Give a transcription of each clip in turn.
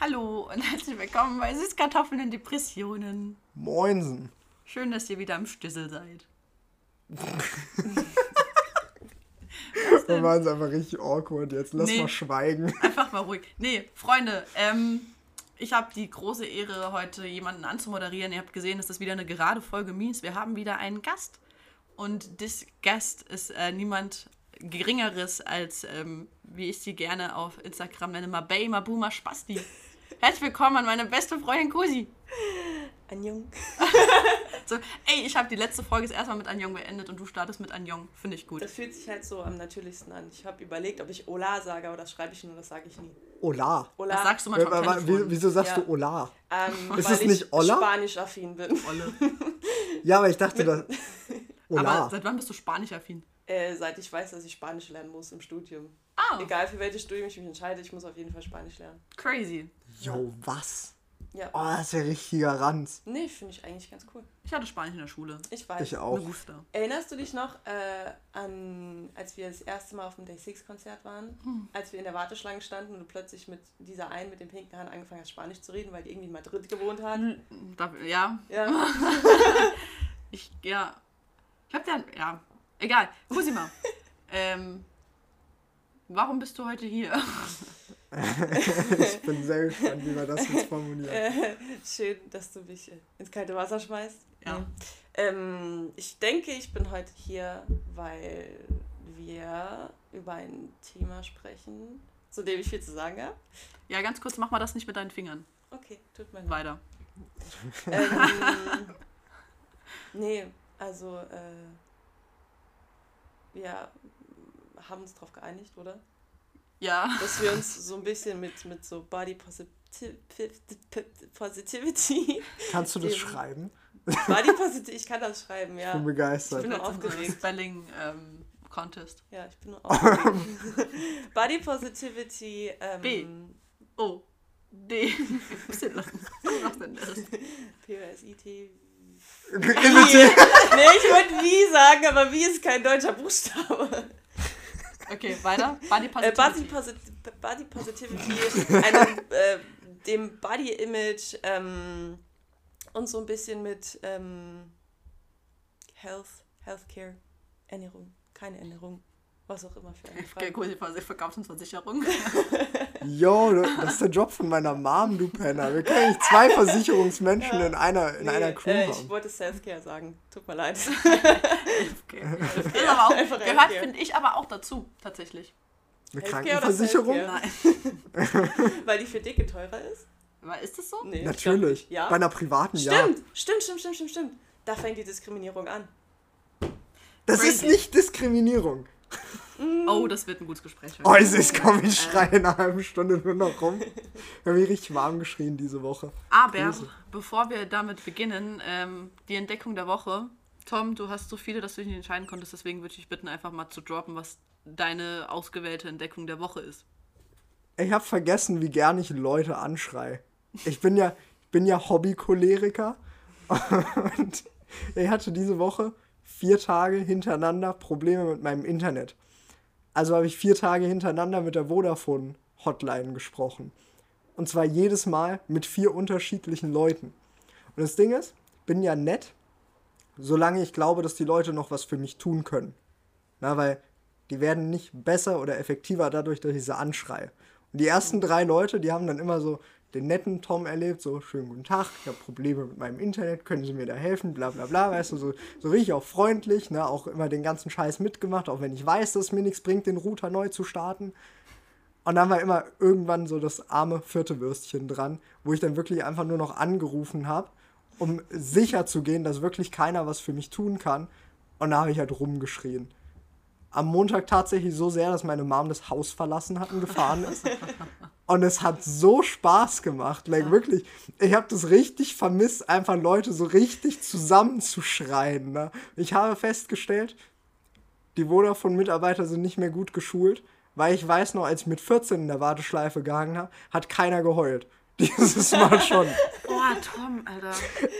Hallo und herzlich willkommen bei Süßkartoffeln und Depressionen. Moinsen. Schön, dass ihr wieder am Stüssel seid. Wir waren es einfach richtig awkward jetzt. Lass Nee. mal schweigen. Einfach mal ruhig. Nee, Freunde, ähm, ich habe die große Ehre, heute jemanden anzumoderieren. Ihr habt gesehen, es ist wieder eine gerade Folge Mies. Wir haben wieder einen Gast. Und this Gast ist äh, niemand Geringeres als, ähm, wie ich sie gerne auf Instagram nenne, Mabey Mabuma Spasti. Herzlich willkommen an meine beste Freundin Kusi. Anjung. So, ey, ich habe die letzte Folge das erste Mal mit Anjong beendet und du startest mit Anjong. Finde ich gut. Das fühlt sich halt so am natürlichsten an. Ich habe überlegt, ob ich Ola sage, aber das schreibe ich nur, das sage ich nie. Ola. Ola. Das sagst du Äh, manchmal aber Telefon. wie- Wieso sagst Ja. du Ola? ähm, Ist weil es nicht ich Olla? Spanisch-affin bin. Olle. Ja, aber ich dachte, das. Aber Ola. seit wann bist du Spanisch-affin? Äh, seit ich weiß, dass ich Spanisch lernen muss im Studium. Ah, Egal für welches Studium ich mich entscheide, ich muss auf jeden Fall Spanisch lernen. crazy. Jo, was? Ja. Oh, das ist ja richtiger Ranz. Nee, finde ich eigentlich ganz cool. Ich hatte Spanisch in der Schule. Ich weiß. Ich auch. Erinnerst du dich noch äh, an, als wir das erste Mal auf dem Day Six Konzert waren? Hm. Als wir in der Warteschlange standen und du plötzlich mit dieser einen mit dem pinken Haaren angefangen hast, Spanisch zu reden, weil die irgendwie in Madrid gewohnt hat? Da, ja, Ja. ich, ja. Ich hab dann, ja. Egal. Cosima. ähm, warum bist du heute hier? Ich bin sehr gespannt, wie wir das jetzt formulieren. Äh, schön, dass du mich ins kalte Wasser schmeißt. Ja. Ähm, ich denke, ich bin heute hier, weil wir über ein Thema sprechen, zu dem ich viel zu sagen habe. Ja, ganz kurz, mach mal das nicht mit deinen Fingern. Okay, tut mir leid. Weiter. ähm, nee, also äh, wir haben uns darauf geeinigt, oder? Ja. Dass wir uns so ein bisschen mit, mit so Body Positiv Positivity, Kannst du das schreiben? Body Positivity, ich kann das schreiben, Ich ja. bin begeistert. bin nur aufgeregt. Spelling ähm, Contest. Ja, ich bin nur aufgeregt. Body Positivity, ähm, B. O. D. Machst denn das? P-O-S-I-T. Imitieren. Nee, ich wollte wie sagen, aber wie ist kein deutscher Buchstabe. Okay, weiter. Body Äh, Body, Positivity. Posit Body Positivity, einem, äh, dem Body Image ähm, und so ein bisschen mit ähm, Health, Healthcare, Ernährung, keine Ernährung, was auch immer für eine Okay, Frage. Cosima, Verkaufsversicherung. Jo, das ist der Job von meiner Mom, du Penner. Wir können nicht zwei Versicherungsmenschen in einer, in einer Crew äh, ich haben. wollte Selfcare sagen, tut mir leid. Okay. Das ist aber auch, gehört, finde ich, aber auch dazu, tatsächlich. Eine Healthcare Krankenversicherung? Nein. Weil die für Dicke teurer ist? Ist das so? Nee, ich Natürlich. glaub, ja. Bei einer privaten, ja. Stimmt, stimmt, stimmt, stimmt, stimmt, stimmt. Da fängt die Diskriminierung an. Das ist Crazy. nicht Diskriminierung. Oh, das wird ein gutes Gespräch. Oh, es ist komm, ich schreie in einer halben Stunde nur noch rum. Wir haben mich richtig warm geschrien diese Woche. Aber Grüße. bevor wir damit beginnen, ähm, die Entdeckung der Woche. Tom, du hast so viele, dass du dich nicht entscheiden konntest, deswegen würde ich dich bitten, einfach mal zu droppen, was deine ausgewählte Entdeckung der Woche ist. Ich habe vergessen, wie gern ich Leute anschrei. Ich bin ja, ich bin ja Hobby-Choleriker. Und ich hatte diese Woche vier Tage hintereinander Probleme mit meinem Internet. Also habe ich vier Tage hintereinander mit der Vodafone-Hotline gesprochen. Und zwar jedes Mal mit vier unterschiedlichen Leuten. Und das Ding ist, bin ja nett, solange ich glaube, dass die Leute noch was für mich tun können. Na, weil die werden nicht besser oder effektiver dadurch, dass ich sie anschreie. Und die ersten drei Leute, die haben dann immer so den netten Tom erlebt, so, schönen guten Tag, ich habe Probleme mit meinem Internet, können Sie mir da helfen, bla bla bla, weißt du, so, so richtig auch freundlich, ne, auch immer den ganzen Scheiß mitgemacht, auch wenn ich weiß, dass es mir nichts bringt, den Router neu zu starten. Und dann war immer irgendwann so das arme vierte Würstchen dran, wo ich dann wirklich einfach nur noch angerufen habe, um sicher zu gehen, dass wirklich keiner was für mich tun kann. Und da habe ich halt rumgeschrien. Am Montag tatsächlich so sehr, dass meine Mom das Haus verlassen hat und gefahren ist. Und es hat so Spaß gemacht. Like, wirklich, ich habe das richtig vermisst, einfach Leute so richtig zusammenzuschreien. Ne? Ich habe festgestellt, die Vodafone-Mitarbeiter sind nicht mehr gut geschult, weil ich weiß noch, als ich mit 14 in der Warteschleife gehangen habe, hat keiner geheult. Dieses Mal schon. Oh, Tom, Alter.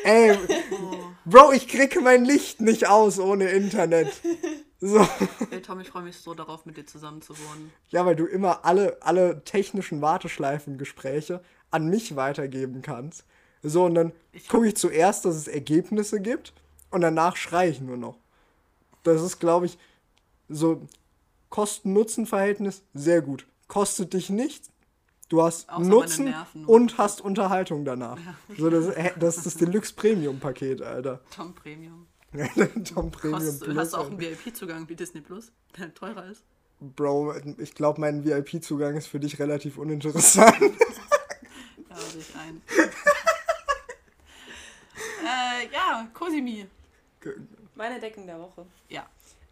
Ey, Oh. Bro, ich kriege mein Licht nicht aus ohne Internet. So. Ey, Tom, ich freue mich so darauf, mit dir zusammen zu wohnen. Ja, weil du immer alle, alle technischen Warteschleifengespräche an mich weitergeben kannst. So, und dann gucke ich zuerst, dass es Ergebnisse gibt und danach schreie ich nur noch. Das ist, glaube ich, so Kosten-Nutzen-Verhältnis sehr gut. Kostet dich nichts, du hast Außer Nutzen und hast Unterhaltung danach. So, das, das ist das Deluxe-Premium-Paket, Alter. Tom Premium. Tom Premium Kostet, Plus. hast du auch einen VIP-Zugang wie Disney Plus, der teurer ist? Bro, ich glaube, mein VIP-Zugang ist für dich relativ uninteressant. Ja, sehe ich ein. äh, ja, Cosimi. Meine Entdeckung der Woche. Ja.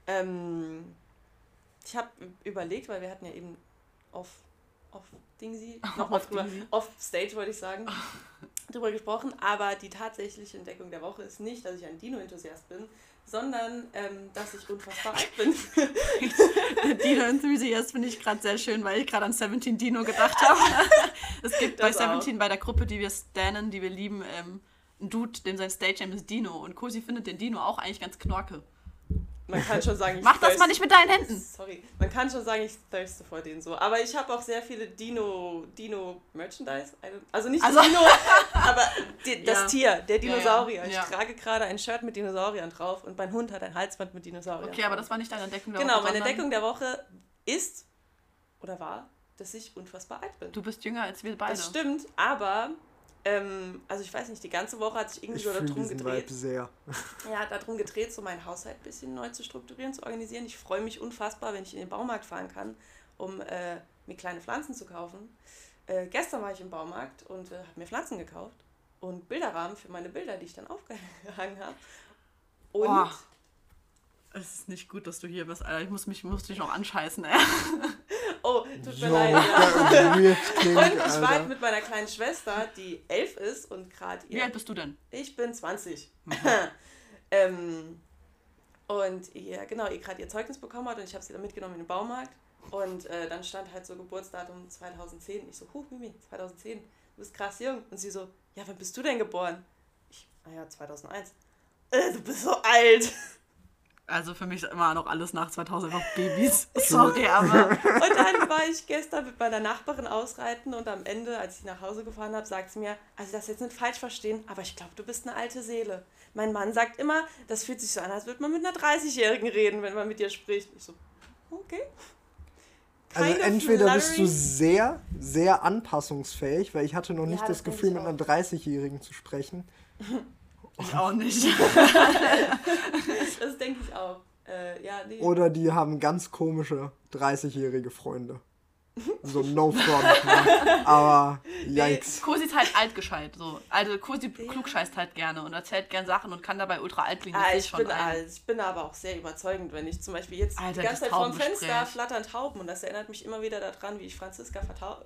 Ähm, ich habe überlegt, weil wir hatten ja eben off, off Dingsy, nochmal drüber, off Stage wollte ich sagen, drüber gesprochen, aber die tatsächliche Entdeckung der Woche ist nicht, dass ich ein Dino-Enthusiast bin, sondern ähm, dass ich unfassbar alt bin. Dino Enthusiast finde ich gerade sehr schön, weil ich gerade an 17 Dino gedacht habe. es gibt bei Das auch. 17 bei der Gruppe, die wir stannen, die wir lieben, ähm, einen Dude, dem sein Stage-Name ist Dino. Und Cosi findet den Dino auch eigentlich ganz knorke. Man kann schon sagen, ich Mach das mal nicht mit deinen Händen. Sorry, man kann schon sagen, ich thirste vor denen so. Aber ich habe auch sehr viele Dino, Dino Merchandise. Also nicht Also- das Dino, aber die, das Ja. Tier, der Dinosaurier. ja. Ich Ja. trage gerade ein Shirt mit Dinosauriern drauf und mein Hund hat ein Halsband mit Dinosauriern. Okay, aber das war nicht deine Entdeckung der Genau, Woche, meine sondern Entdeckung der Woche ist oder war, dass ich unfassbar alt bin. Du bist jünger als wir beide. Das stimmt, aber ähm, also ich weiß nicht, die ganze Woche hat sich irgendwie Ich so darum gedreht. Sehr. Ja, darum gedreht, so meinen Haushalt ein bisschen neu zu strukturieren, zu organisieren. Ich freue mich unfassbar, wenn ich in den Baumarkt fahren kann, um äh, mir kleine Pflanzen zu kaufen. Äh, gestern war ich im Baumarkt und äh, habe mir Pflanzen gekauft und Bilderrahmen für meine Bilder, die ich dann aufgehangen habe. Und Boah. Es ist nicht gut, dass du hier bist, Alter. Ich muss mich muss dich noch anscheißen, ey. oh, tut mir leid. Ja. Und ich war Alter. mit meiner kleinen Schwester, die elf ist und gerade Wie ihr alt bist du denn? Ich bin 20. Mhm. ähm, und ihr, genau, ihr gerade ihr Zeugnis bekommen hat und ich habe sie dann mitgenommen in den Baumarkt. Und äh, dann stand halt so Geburtsdatum 2010. Ich so, huh, Mimi, 2010, du bist krass jung. Und sie so, ja, wann bist du denn geboren? Ich, naja, 2001. Äh, du bist so alt. Also für mich ist immer noch alles nach 2000 noch Babys. Sorry, aber Und dann war ich gestern mit meiner Nachbarin ausreiten und am Ende, als ich nach Hause gefahren habe, sagt sie mir, also das jetzt nicht falsch verstehen, aber ich glaube, du bist eine alte Seele. Mein Mann sagt immer, das fühlt sich so an, als würde man mit einer 30-Jährigen reden, wenn man mit dir spricht. Ich so, okay. Also Kind of entweder bist du sehr, sehr anpassungsfähig, weil ich hatte noch Ja, nicht das das denk Gefühl, mit einer 30-Jährigen zu sprechen. ich auch nicht. Das denke ich auch. Äh, ja, nee. Oder die haben ganz komische 30-jährige Freunde. So no front. ne? Aber yikes. Cosi ist halt altgescheit. So. Also Cosi klugscheißt halt gerne und erzählt gern Sachen und kann dabei ultra alt klingen. Ah, ich, schon bin, alt. ich bin aber auch sehr überzeugend, wenn ich zum Beispiel jetzt Alter, die ganze Zeit vorm. Fenster flattern Tauben und das erinnert mich immer wieder daran, wie ich Franziska vertau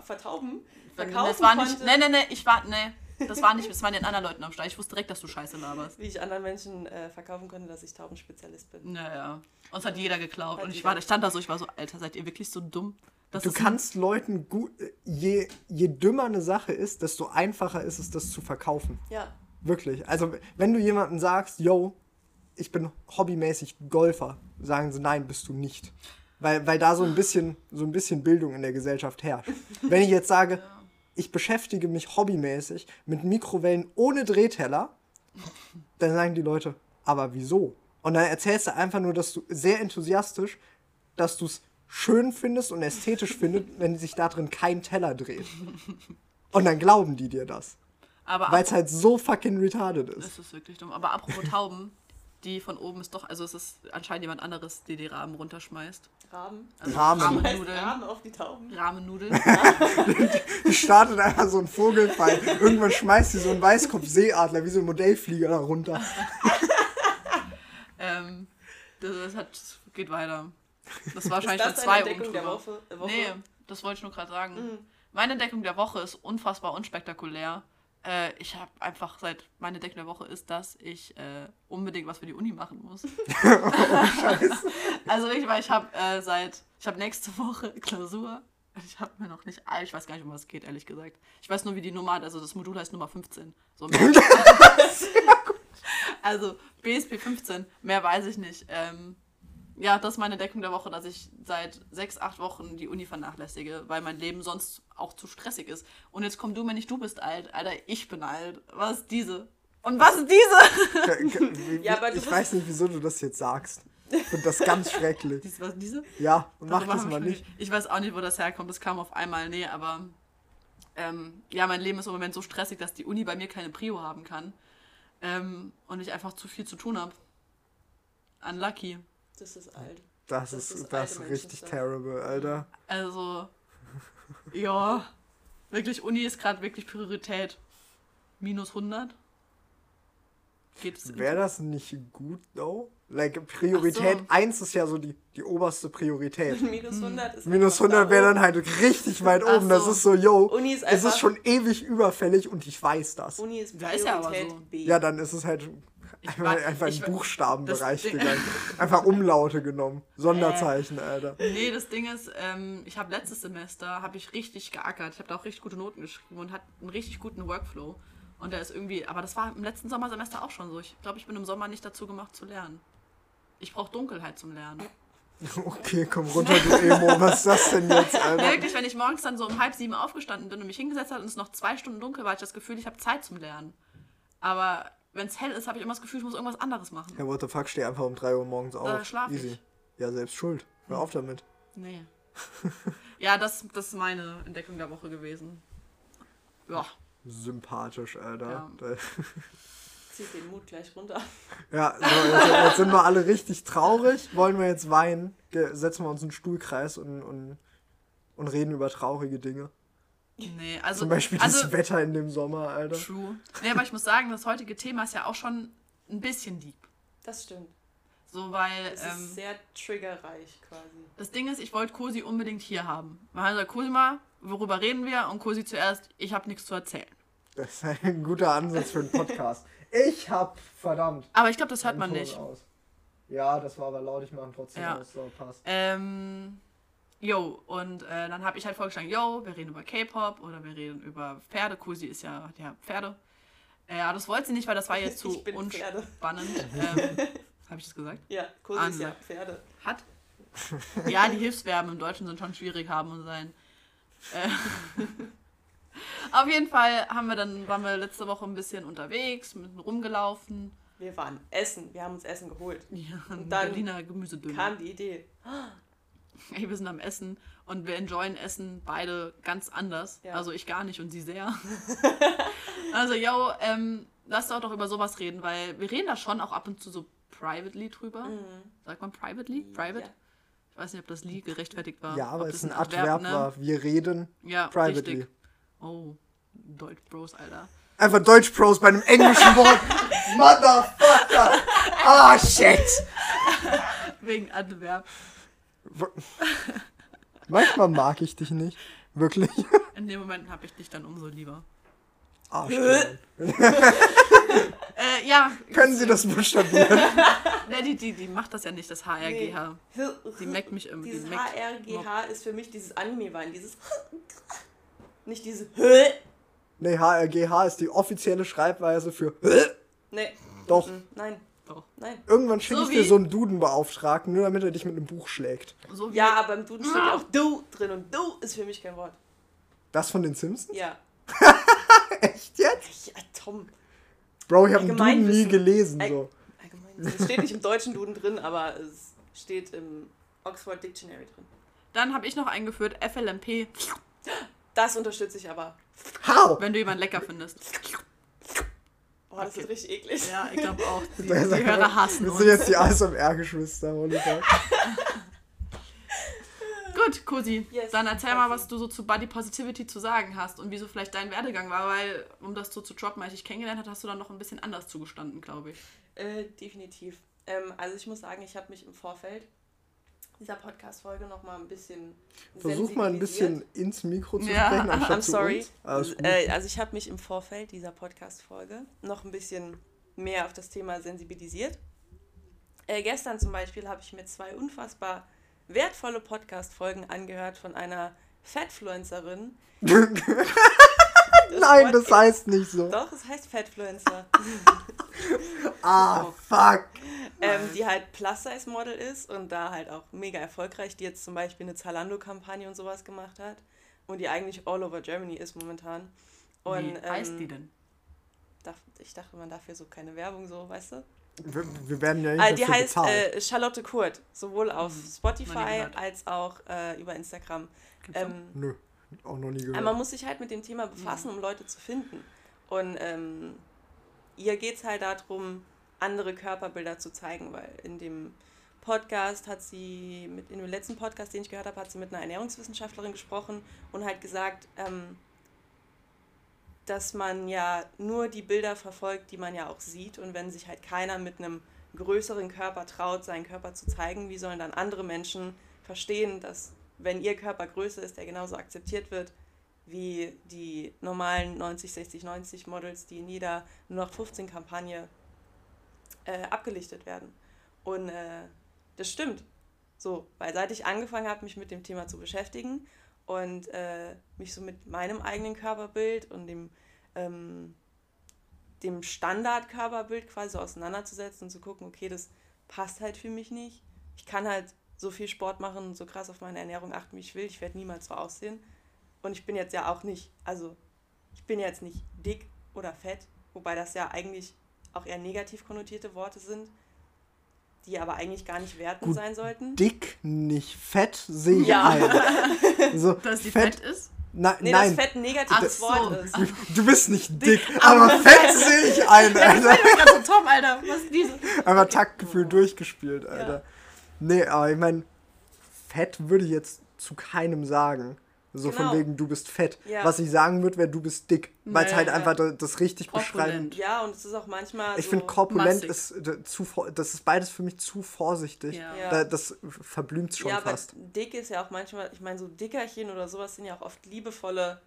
vertauben, verkaufen Das war nicht. konnte. Nee, nee, nee, ich war. Nee. Das war nicht, das waren den anderen Leuten am Start. Ich wusste direkt, dass du Scheiße laberst. Wie ich anderen Menschen äh, verkaufen konnte, dass ich Taubenspezialist bin. Naja. Uns hat jeder geklaut. Hat und ich, war, ich stand da so, ich war so, Alter, seid ihr wirklich so dumm? Das Du kannst Leuten gut. Je, je dümmer eine Sache ist, desto einfacher ist es, das zu verkaufen. Ja. Wirklich. Also, wenn du jemandem sagst, yo, ich bin hobbymäßig Golfer, sagen sie, nein, bist du nicht. Weil, weil da so ein, bisschen, so ein bisschen Bildung in der Gesellschaft herrscht. Wenn ich jetzt sage, ich beschäftige mich hobbymäßig mit Mikrowellen ohne Drehteller, dann sagen die Leute, aber wieso? Und dann erzählst du einfach nur, dass du sehr enthusiastisch, dass du es schön findest und ästhetisch findest, wenn sich da drin kein Teller dreht. Und dann glauben die dir das. Weil es halt so fucking retarded ist. Das ist wirklich dumm. Aber apropos Tauben, die von oben ist doch, also es ist anscheinend jemand anderes, die die Rahmen runterschmeißt. Rahmen. Also Rahmen. Heißt Rahmennudeln. Rahmen auf die Tauben. Rahmennudeln. Die startet einfach so ein Vogelfall. Irgendwann schmeißt sie so einen Weißkopf-Seeadler wie so ein Modellflieger da runter. ähm, das, das hat, geht weiter. Das war Ist wahrscheinlich das dann deine zwei Entdeckung der. Woche? Woche? Nee, das wollte ich nur gerade sagen. Mhm. Meine Entdeckung der Woche ist unfassbar unspektakulär. Äh, ich habe einfach seit meine Entdeckung der Woche ist, dass ich äh, unbedingt was für die Uni machen muss. also ich, weil ich habe äh, seit ich habe nächste Woche Klausur. Ich habe mir noch nicht, ich weiß gar nicht, um was es geht, ehrlich gesagt. Ich weiß nur, wie die Nummer, also das Modul heißt Nummer 15. So, also BSP 15, mehr weiß ich nicht. Ähm, ja, das ist meine Deckung der Woche, dass ich seit sechs, acht Wochen die Uni vernachlässige, weil mein Leben sonst auch zu stressig ist. Und jetzt komm du mir nicht, du bist alt. Alter, ich bin alt. Was ist diese? Und was ist diese? Ja, aber du ich weiß nicht, wieso du das jetzt sagst. Ich finde das ganz schrecklich. Dies, was, diese? Ja, mach Darüber das mal nicht. Ich weiß auch nicht, wo das herkommt. Das kam auf einmal. Nee, aber ähm, ja, mein Leben ist im Moment so stressig, dass die Uni bei mir keine Prio haben kann. Ähm, und ich einfach zu viel zu tun habe. Unlucky. Das ist alt. Das, Das ist, das ist richtig terrible, Alter. Also, ja, wirklich, Uni ist gerade wirklich Priorität. Minus 100. Geht's? Wäre das nicht gut, though? Like, Priorität so. 1 ist ja so die, die oberste Priorität. Minus 100 ist Minus einfach da 100 wäre dann halt richtig weit Ach oben. Das so. ist so, yo, Uni ist es ist schon ewig überfällig und ich weiß das. Uni ist Ja, ist ja aber Priorität so. B. Ja, dann ist es halt Ich einfach, war- einfach in ich den war- Buchstabenbereich gegangen. Einfach Umlaute genommen. Sonderzeichen, Alter. Nee, das Ding ist, ähm, ich habe letztes Semester habe ich richtig geackert. Ich habe da auch richtig gute Noten geschrieben und hatte einen richtig guten Workflow. Und der ist irgendwie, aber das war im letzten Sommersemester auch schon so. Ich glaube, ich bin im Sommer nicht dazu gemacht zu lernen. Ich brauche Dunkelheit zum Lernen. Okay, komm runter, du Emo. Was ist das denn jetzt, Alter? Wirklich, wenn ich morgens dann so um halb sieben aufgestanden bin und mich hingesetzt habe und es noch zwei Stunden dunkel war, ich das Gefühl, ich habe Zeit zum Lernen. Aber wenn es hell ist, habe ich immer das Gefühl, ich muss irgendwas anderes machen. Ja, what the fuck, steh einfach um 3 Uhr morgens auf. Da schlaf Easy. ich. Ja, selbst schuld. Hör auf damit. Nee. ja, das, das ist meine Entdeckung der Woche gewesen. Ja. Sympathisch, Alter. Ja. Zieht den Mut gleich runter. Ja, so, jetzt, jetzt sind wir alle richtig traurig. Wollen wir jetzt weinen? Ge- Setzen wir uns in den Stuhlkreis und, und, und reden über traurige Dinge. Nee, also. Zum Beispiel also, das Wetter in dem Sommer, Alter. True. Nee, aber ich muss sagen, das heutige Thema ist ja auch schon ein bisschen deep. Das stimmt. So, weil Es ähm, ist sehr triggerreich quasi. das Ding ist, ich wollte Cosi unbedingt hier haben. Weil also Cosima, worüber reden wir? Und Cosi zuerst, ich habe nichts zu erzählen. Das ist ein guter Ansatz für einen Podcast. Ich hab, verdammt. Aber ich glaube, das hört man nicht. Aus. Ja, das war aber laut, ich mache ihn trotzdem Ja. aus. So, passt. Ähm, yo, und äh, dann habe ich halt vorgeschlagen, yo, wir reden über K-Pop oder wir reden über Pferde. Cosi ist ja, ja Pferde. Äh, Ja, das wollte sie nicht, weil das war jetzt zu Pferde. unspannend. Ähm, habe ich das gesagt? Ja, Cosi ist Anne. ja Pferde. Hat. Ja, die Hilfsverben im Deutschen sind schon schwierig haben und sein. Äh, Auf jeden Fall haben wir dann, waren wir letzte Woche ein bisschen unterwegs, ein bisschen rumgelaufen. Wir waren essen. Wir haben uns Essen geholt. Ja, ein dann Berliner Gemüsedöner. Kam die Idee. Ey, wir sind am Essen und wir enjoyen Essen beide ganz anders. Ja. Also ich gar nicht und sie sehr. also, yo, ähm, lass doch doch über sowas reden, weil wir reden da schon auch ab und zu so privately drüber. Sagt man privately? Private? Ja. Ich weiß nicht, ob das Lie gerechtfertigt war. Ja, aber es ist ein Adverb, ne? war. Wir reden Ja, privately. richtig. Oh, Deutsch Bros, Alter. Einfach Deutsch-Pros bei einem englischen Wort. Motherfucker. Ah, shit. Wegen Adverb. Manchmal mag ich dich nicht. Wirklich. In dem Moment habe ich dich dann umso lieber. Arschgeil. Äh, ja. Können Sie das buchstabieren? Ne, die, die, die macht das ja nicht, das HRGH. Die meckt mich irgendwie. Dieses meckt- HRGH ist für mich dieses Anime-Wein. Dieses. Nicht dieses. Nee, HRGH ist die offizielle Schreibweise für. Nee. Doch. Mhm. Nein. Doch. Nein. Irgendwann schicke So ich dir so einen Dudenbeauftragten, nur damit er dich mit einem Buch schlägt. So wie, Ja, aber im Duden steht ja auch du drin und du ist für mich kein Wort. Das von den Simpsons? Ja. Echt jetzt? Ja, Tom. Bro, ich habe einen Duden nie gelesen. So. Allgemein. Es steht nicht im deutschen Duden drin, aber es steht im Oxford Dictionary drin. Dann habe ich noch eingeführt FLMP, Das unterstütze ich aber. How? wenn du jemanden lecker findest. Oh, das Okay. ist richtig eklig. Ja, ich glaube auch. Die, die Hörer hassen Wir uns. sind jetzt die ASMR-Geschwister, fuck. Gut, Cosi, Yes, dann erzähl mal, was du so zu Body Positivity zu sagen hast und wieso vielleicht dein Werdegang war, weil, um das so zu droppen, als ich dich kennengelernt habe, hast du dann noch ein bisschen anders zugestanden, glaube ich. Äh, definitiv. Ähm, also ich muss sagen, ich habe mich im Vorfeld dieser Podcast-Folge noch mal ein bisschen Versuch mal ein bisschen ins Mikro zu Ja, sprechen, anstatt I'm sorry. Äh, also ich habe mich im Vorfeld dieser Podcast-Folge noch ein bisschen mehr auf das Thema sensibilisiert. Äh, gestern zum Beispiel habe ich mir zwei unfassbar wertvolle Podcast-Folgen angehört von einer Fatfluencerin. Nein! Nein, das heißt nicht so. Doch, es heißt Fatfluencer. Ah, fuck. ähm, die halt Plus-Size-Model ist und da halt auch mega erfolgreich, die jetzt zum Beispiel eine Zalando-Kampagne und sowas gemacht hat und die eigentlich all over Germany ist momentan. Und, Wie heißt ähm, die denn? darf, ich dachte, man darf hier so keine Werbung so, weißt du? Wir, wir werden ja nicht Ah, die heißt äh, Charlotte Kurt, sowohl auf nie Spotify als auch äh, über Instagram. Ähm, Nö, auch noch nie aber gehört. man muss sich halt mit dem Thema befassen, um Leute zu finden. Und ähm, ihr geht es halt darum, andere Körperbilder zu zeigen, weil in dem Podcast hat sie, mit, in dem letzten Podcast, den ich gehört habe, hat sie mit einer Ernährungswissenschaftlerin gesprochen und halt gesagt, ähm, dass man ja nur die Bilder verfolgt, die man ja auch sieht. Und wenn sich halt keiner mit einem größeren Körper traut, seinen Körper zu zeigen, wie sollen dann andere Menschen verstehen, dass wenn ihr Körper größer ist, der genauso akzeptiert wird wie die normalen 90, 60, 90 Models, die in jeder nur noch 15 Kampagne äh, abgelichtet werden. Und äh, das stimmt. So, weil seit ich angefangen habe, mich mit dem Thema zu beschäftigen und äh, mich so mit meinem eigenen Körperbild und dem, ähm, dem Standardkörperbild quasi so auseinanderzusetzen und zu gucken, okay, das passt halt für mich nicht. Ich kann halt so viel Sport machen und so krass auf meine Ernährung achten, wie ich will. Ich werde niemals so aussehen. Und ich bin jetzt ja auch nicht, also ich bin jetzt nicht dick oder fett, wobei das ja eigentlich auch eher negativ konnotierte Worte sind, die aber eigentlich gar nicht wertend Gut, sein sollten. Dick, nicht fett, sehe ich Ja. ein. So, Dass die fett, ist? Na, Nee, nein, dass Fett ein negatives Ach so. Wort ist. du bist nicht dick, aber fett sehe ich ein, Alter. gerade so Tom, Alter. Was ist diese? Einfach Taktgefühl durchgespielt, Alter. Nee, aber ich meine, fett würde ich jetzt zu keinem sagen. So Genau. von wegen, du bist fett. Ja. Was ich sagen würde, wäre, du bist dick. Weil es halt ja. einfach das, richtig Korpulent. beschreibend. Ja, und es ist auch manchmal Ich so, finde, korpulent massig. ist äh, zu, das ist beides für mich zu vorsichtig. Ja. Ja. Da, das verblümt schon ja, aber fast. dick ist ja auch manchmal, ich meine, so Dickerchen oder sowas sind ja auch oft liebevolle,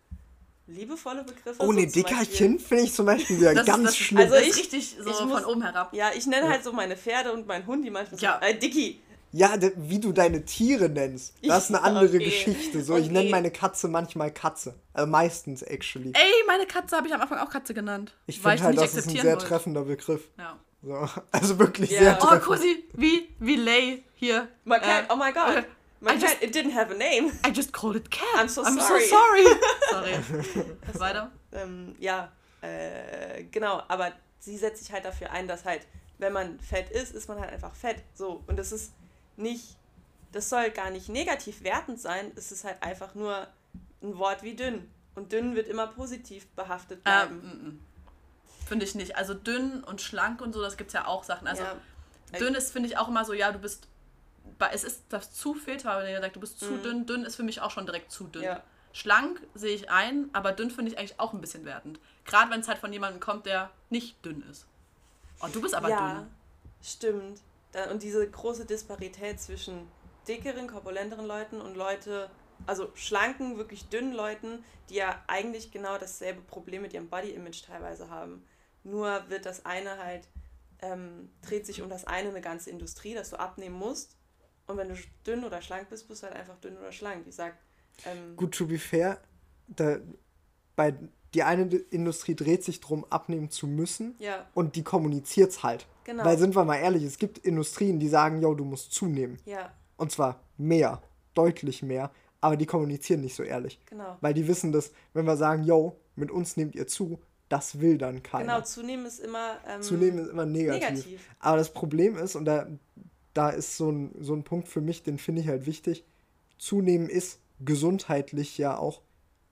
liebevolle Begriffe. Oh so ne, zum Dickerchen finde ich zum Beispiel wieder Das, ganz das, schlimm. Also Also ist ich- richtig so ich von muss- oben herab. Ja, ich nenne halt so meine Pferde und meinen Hund, die manchmal Ja. so, äh, Dicky. Ja, de- wie du deine Tiere nennst, das ist eine andere Okay. Geschichte. So, ich Okay. nenne meine Katze manchmal Katze. Also meistens, actually. Ey, meine Katze habe ich am Anfang auch Katze genannt. Ich finde halt, das ist ein sehr wollte. treffender Begriff. Ja. So, also wirklich Ja. sehr Oh, treffend. Cosi, wie, wie Lay hier. My cat, Äh, oh my god. äh, My I cat, just- it didn't have a name. I just called it cat. I'm so I'm sorry. so sorry. sorry. Weiter. Ähm, ja, äh, genau, aber sie setzt sich halt dafür ein, dass halt, wenn man fett ist, ist man halt einfach fett. So, und das ist nicht, das soll gar nicht negativ wertend sein, es ist halt einfach nur ein Wort wie dünn. Und dünn wird immer positiv behaftet bleiben. Ähm. Finde ich nicht. Also dünn und schlank und so, das gibt es ja auch Sachen. Also ja, dünn ist, finde ich, auch immer so, ja, du bist. Es ist das zu filter, wenn ihr sagt, du bist zu Mhm. dünn. Dünn ist für mich auch schon direkt zu dünn. ja, Schlank sehe ich ein, aber dünn finde ich eigentlich auch ein bisschen wertend. Gerade wenn es halt von jemandem kommt, der nicht dünn ist. Oh, du bist aber ja dünn. stimmt. Und diese große Disparität zwischen dickeren, korpulenteren Leuten und Leute, also schlanken, wirklich dünnen Leuten, die ja eigentlich genau dasselbe Problem mit ihrem Body-Image teilweise haben. Nur wird das eine halt, ähm, dreht sich um das eine eine ganze Industrie, dass du abnehmen musst. Und wenn du dünn oder schlank bist, bist du halt einfach dünn oder schlank. Die sagt, ähm, Gut, to be fair, da, bei, die eine Industrie dreht sich drum, abnehmen zu müssen ja, und die kommuniziert es halt. Genau. Weil sind wir mal ehrlich, es gibt Industrien, die sagen, yo, du musst zunehmen. ja, Und zwar mehr, deutlich mehr, aber die kommunizieren nicht so ehrlich. genau. Weil die wissen, dass, wenn wir sagen, yo, mit uns nehmt ihr zu, das will dann keiner. Genau, zunehmen ist immer ähm, Zunehmen ist immer negativ. negativ. Aber das Problem ist, und da, da ist so ein, so ein Punkt für mich, den finde ich halt wichtig, zunehmen ist gesundheitlich ja auch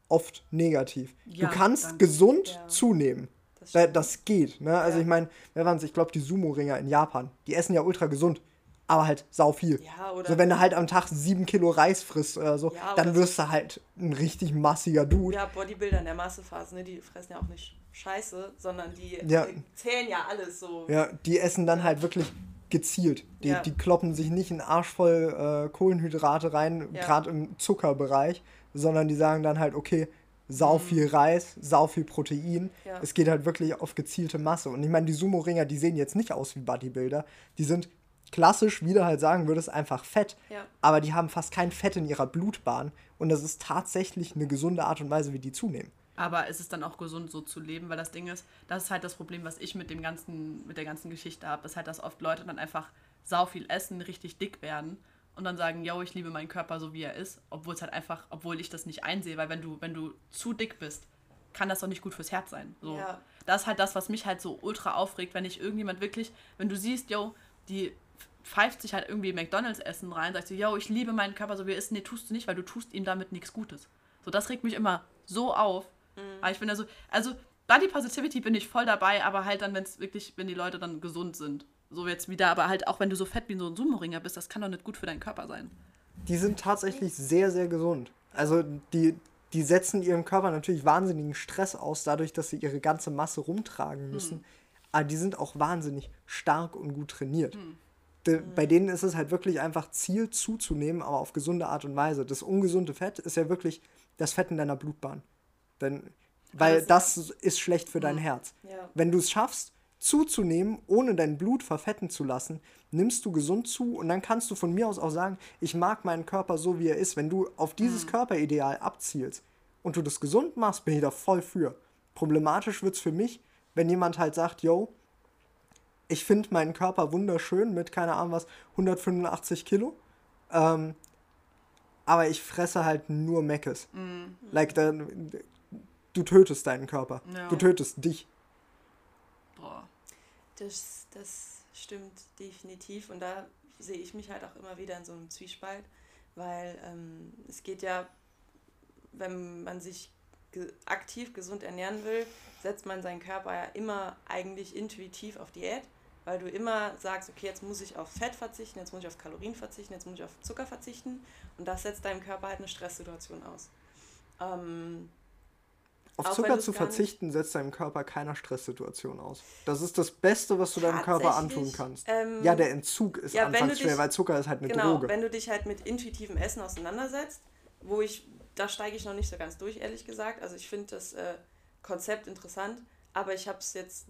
oft negativ. Ja, du kannst gesund Ja. zunehmen. Das Da, stimmt. das geht. Ne? Also Ja. ich meine, wer waren es? Ich glaube, die Sumo-Ringer in Japan, die essen ja ultra gesund, aber halt sau viel. Ja, oder So, wenn du halt am Tag sieben Kilo Reis frisst oder so, Ja, dann oder so- wirst du halt ein richtig massiger Dude. Ja, Bodybuilder in der Massephase, ne, die fressen ja auch nicht Scheiße, sondern die Ja. äh, zählen ja alles so. Ja, die essen dann halt wirklich gezielt. Die, Ja. die kloppen sich nicht einen Arsch voll äh, Kohlenhydrate rein, Ja. gerade im Zuckerbereich, sondern die sagen dann halt, okay, sau viel Reis, sau viel Protein. Mhm. Ja. Es geht halt wirklich auf gezielte Masse. Und ich meine, die Sumo-Ringer, die sehen jetzt nicht aus wie Bodybuilder. Die sind klassisch, wie du halt sagen würdest, einfach fett. Ja. Aber die haben fast kein Fett in ihrer Blutbahn. Und das ist tatsächlich eine gesunde Art und Weise, wie die zunehmen. Aber ist es dann auch gesund, so zu leben? Weil das Ding ist, das ist halt das Problem, was ich mit dem ganzen, mit der ganzen Geschichte habe, ist halt, dass oft Leute dann einfach sau viel essen, richtig dick werden und dann sagen, yo, ich liebe meinen Körper so wie er ist, obwohl es halt einfach, obwohl ich das nicht einsehe, weil wenn du, wenn du zu dick bist, kann das doch nicht gut fürs Herz sein. So. Ja. Das ist halt das, was mich halt so ultra aufregt, wenn ich irgendjemand wirklich, wenn du siehst, yo, die pfeift sich halt irgendwie McDonalds Essen rein, sagst du, yo, ich liebe meinen Körper so wie er ist. Nee, tust du nicht, weil du tust ihm damit nichts Gutes. So, das regt mich immer so auf. Aber ich bin da so, also Body Positivity bin ich voll dabei, aber halt dann, wenn es wirklich, wenn die Leute dann gesund sind. So jetzt wieder, aber halt auch wenn du so fett wie so ein Sumo-Ringer bist, das kann doch nicht gut für deinen Körper sein. Die sind tatsächlich sehr, sehr gesund. Also die, die setzen ihrem Körper natürlich wahnsinnigen Stress aus, dadurch, dass sie ihre ganze Masse rumtragen müssen. Aber die sind auch wahnsinnig stark und gut trainiert. De, Bei denen ist es halt wirklich einfach Ziel zuzunehmen, aber auf gesunde Art und Weise. Das ungesunde Fett ist ja wirklich das Fett in deiner Blutbahn. Denn, weil Also- das ist schlecht für dein Herz. Ja. Wenn du es schaffst, zuzunehmen, ohne dein Blut verfetten zu lassen, nimmst du gesund zu und dann kannst du von mir aus auch sagen, ich mag meinen Körper so, wie er ist. Wenn du auf dieses Körperideal abzielst und du das gesund machst, bin ich da voll für. Problematisch wird es für mich, wenn jemand halt sagt, yo, ich finde meinen Körper wunderschön mit, keine Ahnung was, 185 Kilo, ähm, aber ich fresse halt nur Meckes. Like, da, du tötest deinen Körper. Ja. Du tötest dich. Boah. Das, das stimmt definitiv. Und da sehe ich mich halt auch immer wieder in so einem Zwiespalt, weil ähm, es geht ja, wenn man sich ge aktiv gesund ernähren will, setzt man seinen Körper ja immer eigentlich intuitiv auf Diät, weil du immer sagst, okay, jetzt muss ich auf Fett verzichten, jetzt muss ich auf Kalorien verzichten, jetzt muss ich auf Zucker verzichten und das setzt deinem Körper halt eine Stresssituation aus. Ähm, Auf Auch Zucker zu gar nicht- verzichten setzt deinem Körper keiner Stresssituation aus. Das ist das Beste, was du deinem Körper antun kannst. ähm, ja, der Entzug ist ja, anfangs schwer, dich- weil Zucker ist halt eine genau, Droge. wenn du dich halt mit intuitivem Essen auseinandersetzt, wo ich, da steige ich noch nicht so ganz durch, ehrlich gesagt. Also ich finde das äh, Konzept interessant, aber ich habe es jetzt,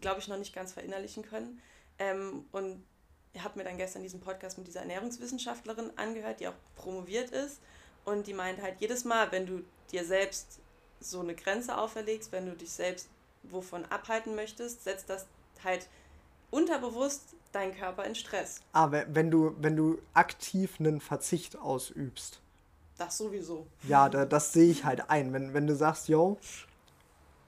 glaube ich, noch nicht ganz verinnerlichen können. Ähm, und ich habe mir dann gestern diesen Podcast mit dieser Ernährungswissenschaftlerin angehört, die auch promoviert ist. Und die meint halt jedes Mal, wenn du dir selbst so eine Grenze auferlegst, wenn du dich selbst wovon abhalten möchtest, setzt das halt unterbewusst deinen Körper in Stress. Aber wenn du, wenn du aktiv einen Verzicht ausübst, Das sowieso. ja, da, das sehe ich halt ein. Wenn, wenn du sagst, yo,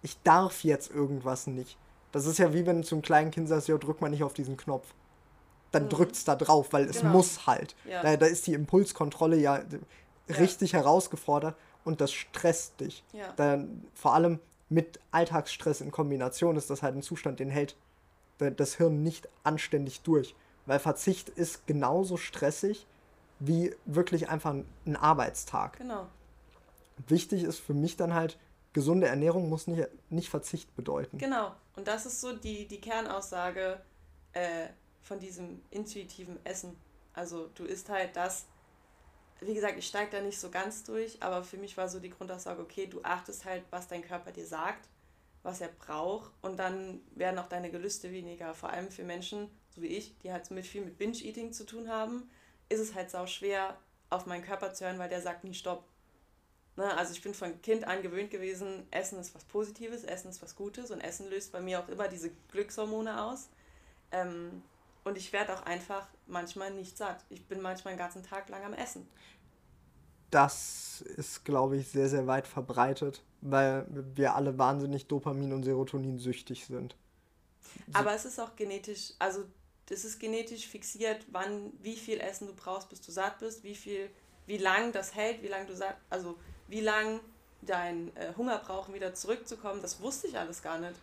ich darf jetzt irgendwas nicht. Das ist ja wie wenn du zum kleinen Kind sagst, yo, drück mal nicht auf diesen Knopf. Dann drückt's da drauf, weil es Genau. muss halt. Ja. Da, da ist die Impulskontrolle ja richtig herausgefordert und das stresst dich. Ja. Da, vor allem mit Alltagsstress in Kombination ist das halt ein Zustand, den hält da- das Hirn nicht anständig durch. Weil Verzicht ist genauso stressig wie wirklich einfach ein Arbeitstag. Genau. Wichtig ist für mich dann halt, gesunde Ernährung muss nicht, nicht Verzicht bedeuten. Genau. Und das ist so die, die Kernaussage äh, von diesem intuitiven Essen. Also du isst halt das, wie gesagt, ich steige da nicht so ganz durch, aber für mich war so die Grundaussage, okay, du achtest halt, was dein Körper dir sagt, was er braucht und dann werden auch deine Gelüste weniger. Vor allem für Menschen, so wie ich, die halt mit viel mit Binge-Eating zu tun haben, ist es halt sau schwer, auf meinen Körper zu hören, weil der sagt nie Stopp. Ne, also ich bin von Kind an gewöhnt gewesen, Essen ist was Positives, Essen ist was Gutes und Essen löst bei mir auch immer diese Glückshormone aus. Ähm, und ich werde auch einfach manchmal nicht satt. Ich bin manchmal den ganzen Tag lang am Essen. Das ist, glaube ich, sehr, sehr weit verbreitet, weil wir alle wahnsinnig Dopamin- und Serotonin süchtig sind. Aber es ist auch genetisch, also das ist genetisch fixiert, wann, wie viel Essen du brauchst, bis du satt bist, wie viel, wie lang das hält, wie lang du satt, also wie lang dein äh, Hunger braucht, um wieder zurückzukommen. Das wusste ich alles gar nicht.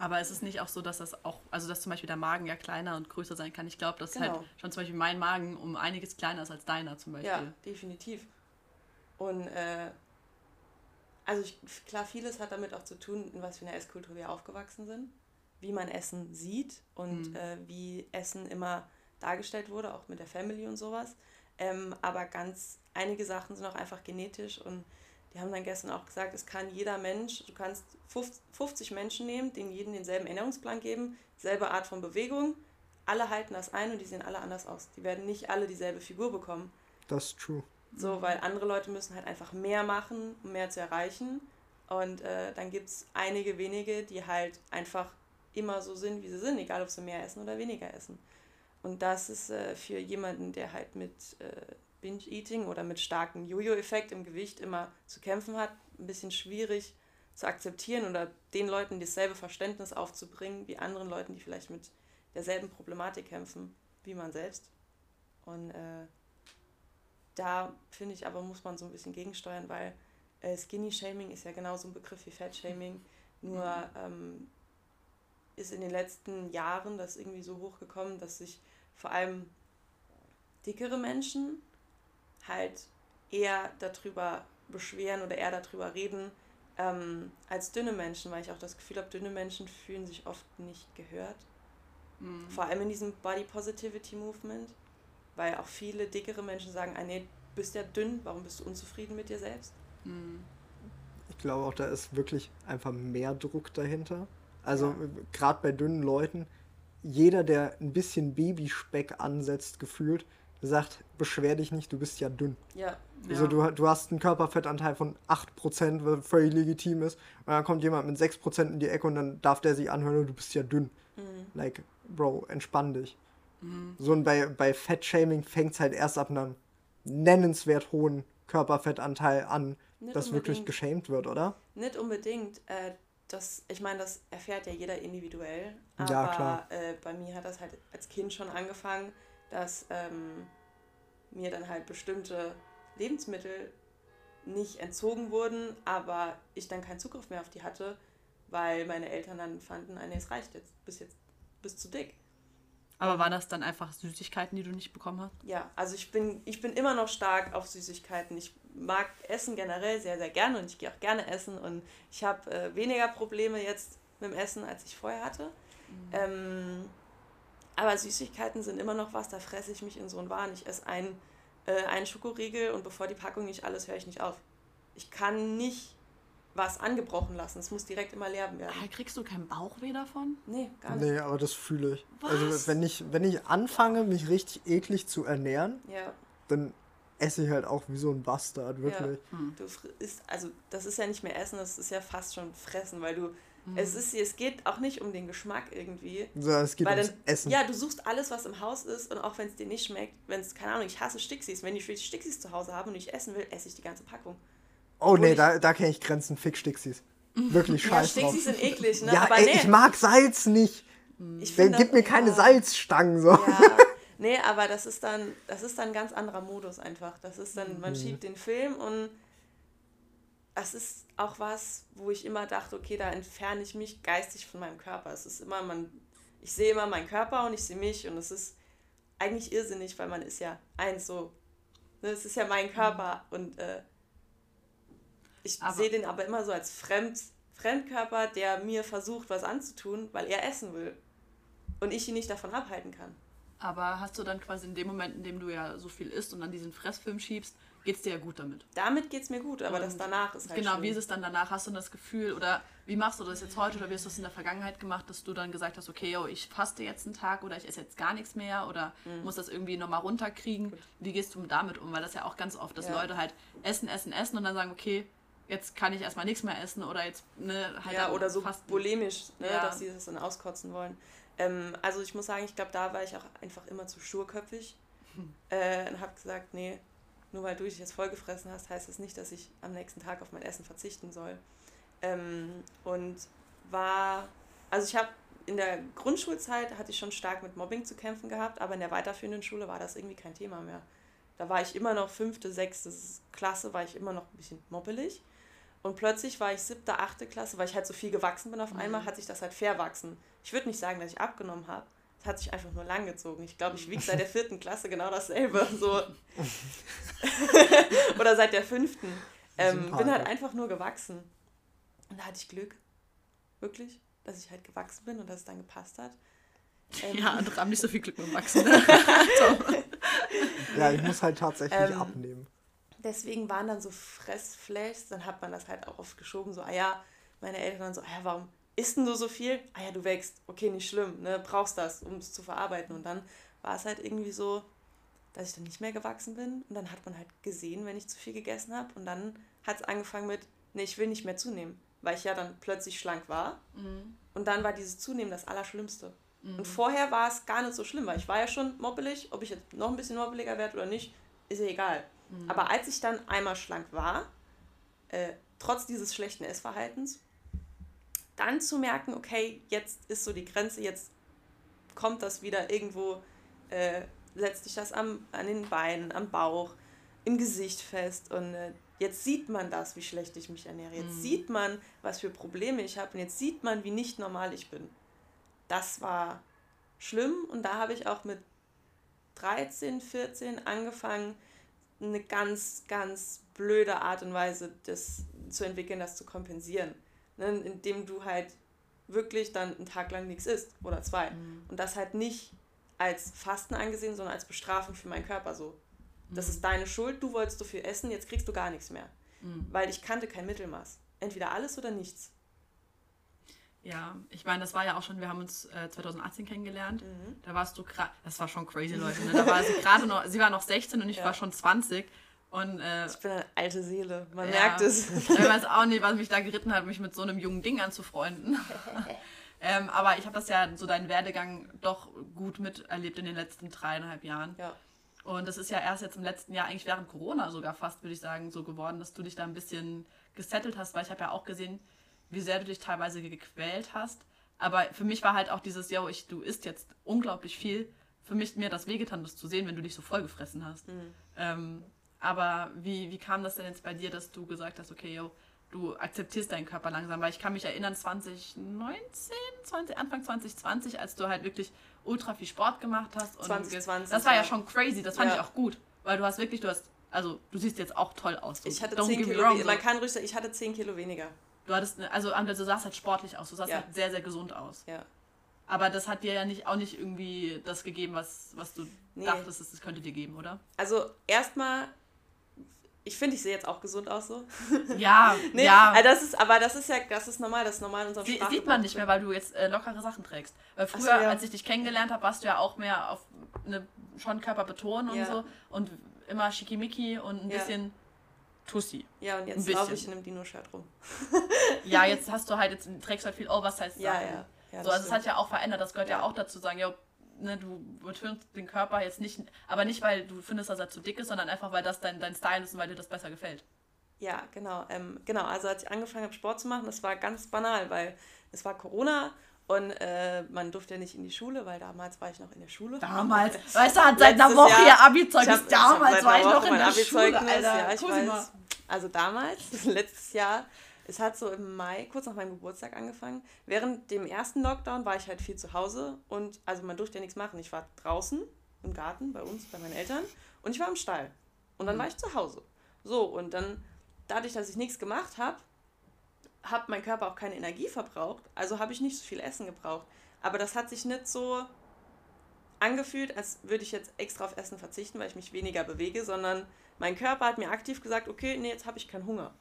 Aber es ist nicht auch so, dass das auch, also dass zum Beispiel der Magen ja kleiner und größer sein kann. Ich glaube, dass Genau. halt schon zum Beispiel mein Magen um einiges kleiner ist als deiner zum Beispiel. Ja, definitiv. Und äh, also ich, klar, vieles hat damit auch zu tun, in was für einer Esskultur wir aufgewachsen sind, wie man Essen sieht und Mhm. äh, wie Essen immer dargestellt wurde, auch mit der Family und sowas. Ähm, aber ganz einige Sachen sind auch einfach genetisch und die haben dann gestern auch gesagt, es kann jeder Mensch, du kannst 50 50 Menschen nehmen, denen jeden denselben Ernährungsplan geben, selbe Art von Bewegung, alle halten das ein und die sehen alle anders aus. Die werden nicht alle dieselbe Figur bekommen. Das ist true. So, weil andere Leute müssen halt einfach mehr machen, um mehr zu erreichen. Und äh, dann gibt es einige wenige, die halt einfach immer so sind, wie sie sind, egal ob sie mehr essen oder weniger essen. Und das ist äh, für jemanden, der halt mit äh, Binge-Eating oder mit starkem Jojo-Effekt im Gewicht immer zu kämpfen hat, ein bisschen schwierig zu akzeptieren oder den Leuten dasselbe Verständnis aufzubringen wie anderen Leuten, die vielleicht mit derselben Problematik kämpfen wie man selbst. Und äh, da finde ich aber, muss man so ein bisschen gegensteuern, weil äh, Skinny-Shaming ist ja genauso ein Begriff wie Fat-Shaming, nur mhm. ähm, ist in den letzten Jahren das irgendwie so hochgekommen, dass sich vor allem dickere Menschen halt eher darüber beschweren oder eher darüber reden ähm, als dünne Menschen, weil ich auch das Gefühl habe, dünne Menschen fühlen sich oft nicht gehört. Mhm. Vor allem in diesem Body Positivity Movement, weil auch viele dickere Menschen sagen, ah, nee, du bist ja dünn, warum bist du unzufrieden mit dir selbst? Mhm. Ich glaube auch, da ist wirklich einfach mehr Druck dahinter. Also ja. gerade bei dünnen Leuten, jeder, der ein bisschen Babyspeck ansetzt, gefühlt, sagt, beschwer dich nicht, du bist ja dünn. Ja. Also ja. du, du hast einen Körperfettanteil von 8%, was völlig legitim ist. Und dann kommt jemand mit 6% in die Ecke und dann darf der sich anhören, du bist ja dünn. Mhm. Like, Bro, entspann dich. Mhm. So und bei, bei Fettshaming fängt es halt erst ab einem nennenswert hohen Körperfettanteil an, Nicht das unbedingt. wirklich geschämt wird, oder? Nicht unbedingt. Äh, das, ich meine, das erfährt ja jeder individuell. Aber ja, klar. Äh, bei mir hat das halt als Kind schon angefangen, dass ähm, mir dann halt bestimmte Lebensmittel nicht entzogen wurden, aber ich dann keinen Zugriff mehr auf die hatte, weil meine Eltern dann fanden, nee, es reicht jetzt, bis jetzt bist zu dick. Aber waren das dann einfach Süßigkeiten, die du nicht bekommen hast? Ja, also ich bin, ich bin immer noch stark auf Süßigkeiten. Ich mag Essen generell sehr, sehr gerne und ich gehe auch gerne essen und ich habe äh, weniger Probleme jetzt mit dem Essen, als ich vorher hatte. Mhm. Ähm, aber Süßigkeiten sind immer noch was, da fresse ich mich in so einen Wahn. Ich esse einen, äh, einen Schokoriegel und bevor die Packung nicht alles, höre ich nicht auf. Ich kann nicht was angebrochen lassen. Es muss direkt immer leer werden. Ah, kriegst du keinen Bauchweh davon? Nee, gar nicht. Nee, aber das fühle ich. Was? Also wenn ich, wenn ich anfange, mich richtig eklig zu ernähren, ja. dann esse ich halt auch wie so ein Bastard, wirklich. Ja. Hm. Du isst, also das ist ja nicht mehr Essen, das ist ja fast schon Fressen, weil du hm. es ist es geht auch nicht um den Geschmack irgendwie. So, es geht ums dann, Essen. Ja, du suchst alles, was im Haus ist und auch wenn es dir nicht schmeckt, wenn es, keine Ahnung, ich hasse Stixis, wenn ich Stixis zu Hause habe und ich essen will, esse ich die ganze Packung. Oh nee, da, da kenne ich Grenzen. Fick Stixis. Wirklich scheiße. Ja, Stixis sind eklig, ne? Ja, aber ey, nee. ich mag Salz nicht. Ich find, gib mir keine ja. Salzstangen so. Ja. Nee, aber das ist dann, das ist dann ein ganz anderer Modus einfach. Das ist dann, man mhm. schiebt den Film und das ist auch was, wo ich immer dachte, okay, da entferne ich mich geistig von meinem Körper. Es ist immer, man, ich sehe immer meinen Körper und ich sehe mich und es ist eigentlich irrsinnig, weil man ist ja eins so. Ne, es ist ja mein Körper und äh, ich sehe den aber immer so als Fremd, Fremdkörper, der mir versucht, was anzutun, weil er essen will. Und ich ihn nicht davon abhalten kann. Aber hast du dann quasi in dem Moment, in dem du ja so viel isst und dann diesen Fressfilm schiebst, geht es dir ja gut damit? Damit geht es mir gut, aber und das danach ist halt Genau, schlimm. wie ist es dann danach? Hast du das Gefühl, oder wie machst du das jetzt heute, oder wie hast du das in der Vergangenheit gemacht, dass du dann gesagt hast, okay, yo, ich faste jetzt einen Tag oder ich esse jetzt gar nichts mehr oder mhm. muss das irgendwie nochmal runterkriegen? Gut. Wie gehst du damit um? Weil das ja auch ganz oft, dass ja. Leute halt essen, essen, essen und dann sagen, okay, jetzt kann ich erstmal nichts mehr essen oder jetzt ne, halt ja oder so fast bulimisch, ne, ja. dass sie das dann auskotzen wollen. Ähm, also ich muss sagen, ich glaube, da war ich auch einfach immer zu sturköpfig hm. äh, und habe gesagt, nee, nur weil du dich jetzt vollgefressen hast, heißt das nicht, dass ich am nächsten Tag auf mein Essen verzichten soll. Ähm, und war, also ich habe in der Grundschulzeit hatte ich schon stark mit Mobbing zu kämpfen gehabt, aber in der weiterführenden Schule war das irgendwie kein Thema mehr. Da war ich immer noch fünfte, sechste Klasse, war ich immer noch ein bisschen mobbelig. Und plötzlich war ich siebte, achte Klasse, weil ich halt so viel gewachsen bin auf einmal, mhm. hat sich das halt verwachsen. Ich würde nicht sagen, dass ich abgenommen habe. Es hat sich einfach nur langgezogen. Ich glaube, ich wiege seit der vierten Klasse genau dasselbe. So. Oder seit der fünften. Ähm, bin halt einfach nur gewachsen. Und da hatte ich Glück. Wirklich, dass ich halt gewachsen bin und dass es dann gepasst hat. Ähm, ja, andere haben nicht so viel Glück mit dem Wachsen. ja, ich muss halt tatsächlich ähm, abnehmen deswegen waren dann so Fressflashs, dann hat man das halt auch oft geschoben, so, ah ja, meine Eltern dann so, ah ja, warum isst denn du so viel? Ah ja, du wächst, okay, nicht schlimm, ne, brauchst das, um es zu verarbeiten. Und dann war es halt irgendwie so, dass ich dann nicht mehr gewachsen bin und dann hat man halt gesehen, wenn ich zu viel gegessen habe und dann hat es angefangen mit, nee, ich will nicht mehr zunehmen, weil ich ja dann plötzlich schlank war. Mhm. Und dann war dieses Zunehmen das Allerschlimmste. Und vorher war es gar nicht so schlimm, weil ich war ja schon moppelig. Ob ich jetzt noch ein bisschen moppeliger werde oder nicht, ist ja egal. Aber als ich dann einmal schlank war, äh, trotz dieses schlechten Essverhaltens, dann zu merken, okay, jetzt ist so die Grenze, jetzt kommt das wieder irgendwo, äh, setzt sich das am, an den Beinen, am Bauch, im Gesicht fest und äh, jetzt sieht man das, wie schlecht ich mich ernähre. Jetzt sieht man, was für Probleme ich habe und jetzt sieht man, wie nicht normal ich bin. Das war schlimm und da habe ich auch mit 13, 14 angefangen, eine ganz, ganz blöde Art und Weise das zu entwickeln, das zu kompensieren. Ne? Indem du halt wirklich dann einen Tag lang nichts isst oder zwei. Und das halt nicht als Fasten angesehen, sondern als Bestrafung für meinen Körper so. Das ist deine Schuld, du wolltest so viel essen, jetzt kriegst du gar nichts mehr. Weil ich kannte kein Mittelmaß. Entweder alles oder nichts. Ja, ich meine, das war ja auch schon, wir haben uns äh, 2018 kennengelernt. Mhm. Da warst du gerade, das war schon crazy, Leute. Ne? Da war sie gerade noch, sie war noch 16 und ich Ja. war schon 20. Und äh, Ich bin eine alte Seele, man ja, merkt es. Ich weiß auch nicht, was mich da geritten hat, mich mit so einem jungen Ding anzufreunden. ähm, aber ich habe das ja, so deinen Werdegang doch gut miterlebt in den letzten dreieinhalb Jahren. Ja. Und das ist ja erst jetzt im letzten Jahr, eigentlich während Corona sogar fast, würde ich sagen, so geworden, dass du dich da ein bisschen gesettelt hast, weil ich habe ja auch gesehen, wie sehr du dich teilweise gequält hast. Aber für mich war halt auch dieses, yo, ich, du isst jetzt unglaublich viel. Für mich mir das wehgetan, das zu sehen, wenn du dich so vollgefressen hast. Ähm, aber wie, wie kam das denn jetzt bei dir, dass du gesagt hast, okay, yo, du akzeptierst deinen Körper langsam? Weil ich kann mich erinnern, 2019, 20, Anfang 2020, als du halt wirklich ultra viel Sport gemacht hast. Und 2020, das war ja schon crazy, das fand Ja. ich auch gut. Weil du hast wirklich, du hast, also du siehst jetzt auch toll aus. So, Ich hatte don't 10 get me Kilo wrong, so. Man kann ruhig sagen, ich hatte 10 Kilo weniger. Du hattest, eine, also du sahst halt sportlich aus, du sahst Ja. halt sehr, sehr gesund aus. Ja. Aber das hat dir ja nicht, auch nicht irgendwie das gegeben, was, was du Nee. dachtest, es könnte dir geben, oder? Also erstmal, ich finde, ich sehe jetzt auch gesund aus so. Ja, Nee, ja. das ist, aber das ist ja, das ist normal, das ist normal in unserem Sie, sieht man nicht mehr, weil du jetzt äh, lockere Sachen trägst. Weil früher, so, ja. als ich dich kennengelernt habe, warst du ja auch mehr auf eine, schon Körper betonen und Ja. so. Und immer schickimicki und ein Ja. bisschen Tussi. Ja, und jetzt laufe ich in einem Dino-Shirt rum. Ja, jetzt hast du halt, jetzt trägst du halt viel Oversize Sachen. Ja, ja. ja so, also es hat ja auch verändert, das gehört ja, Ja. auch dazu, sagen, ja, ne, du betonst den Körper jetzt nicht, aber nicht, weil du findest, dass er zu dick ist, sondern einfach, weil das dein, dein Style ist und weil dir das besser gefällt. Ja, genau. Ähm, genau, also als ich angefangen habe, Sport zu machen, das war ganz banal, weil es war Corona und äh, man durfte ja nicht in die Schule, weil damals war ich noch in der Schule. Damals, weißt du, hat seit einer Woche Jahr- ihr Abi-Zeugnis, Ich hab- ich hab damals war ich noch in der Schule, Alter. Ja, ich Cosima. weiß. Also damals, letztes Jahr, es hat so im Mai, kurz nach meinem Geburtstag angefangen. Während dem ersten Lockdown war ich halt viel zu Hause und also man durfte ja nichts machen. Ich war draußen im Garten bei uns, bei meinen Eltern und ich war im Stall. Und dann war ich zu Hause. So, und dann, dadurch, dass ich nichts gemacht habe, hat mein Körper auch keine Energie verbraucht. Also habe ich nicht so viel Essen gebraucht. Aber das hat sich nicht so angefühlt, als würde ich jetzt extra auf Essen verzichten, weil ich mich weniger bewege, sondern mein Körper hat mir aktiv gesagt, okay, nee, jetzt habe ich keinen Hunger.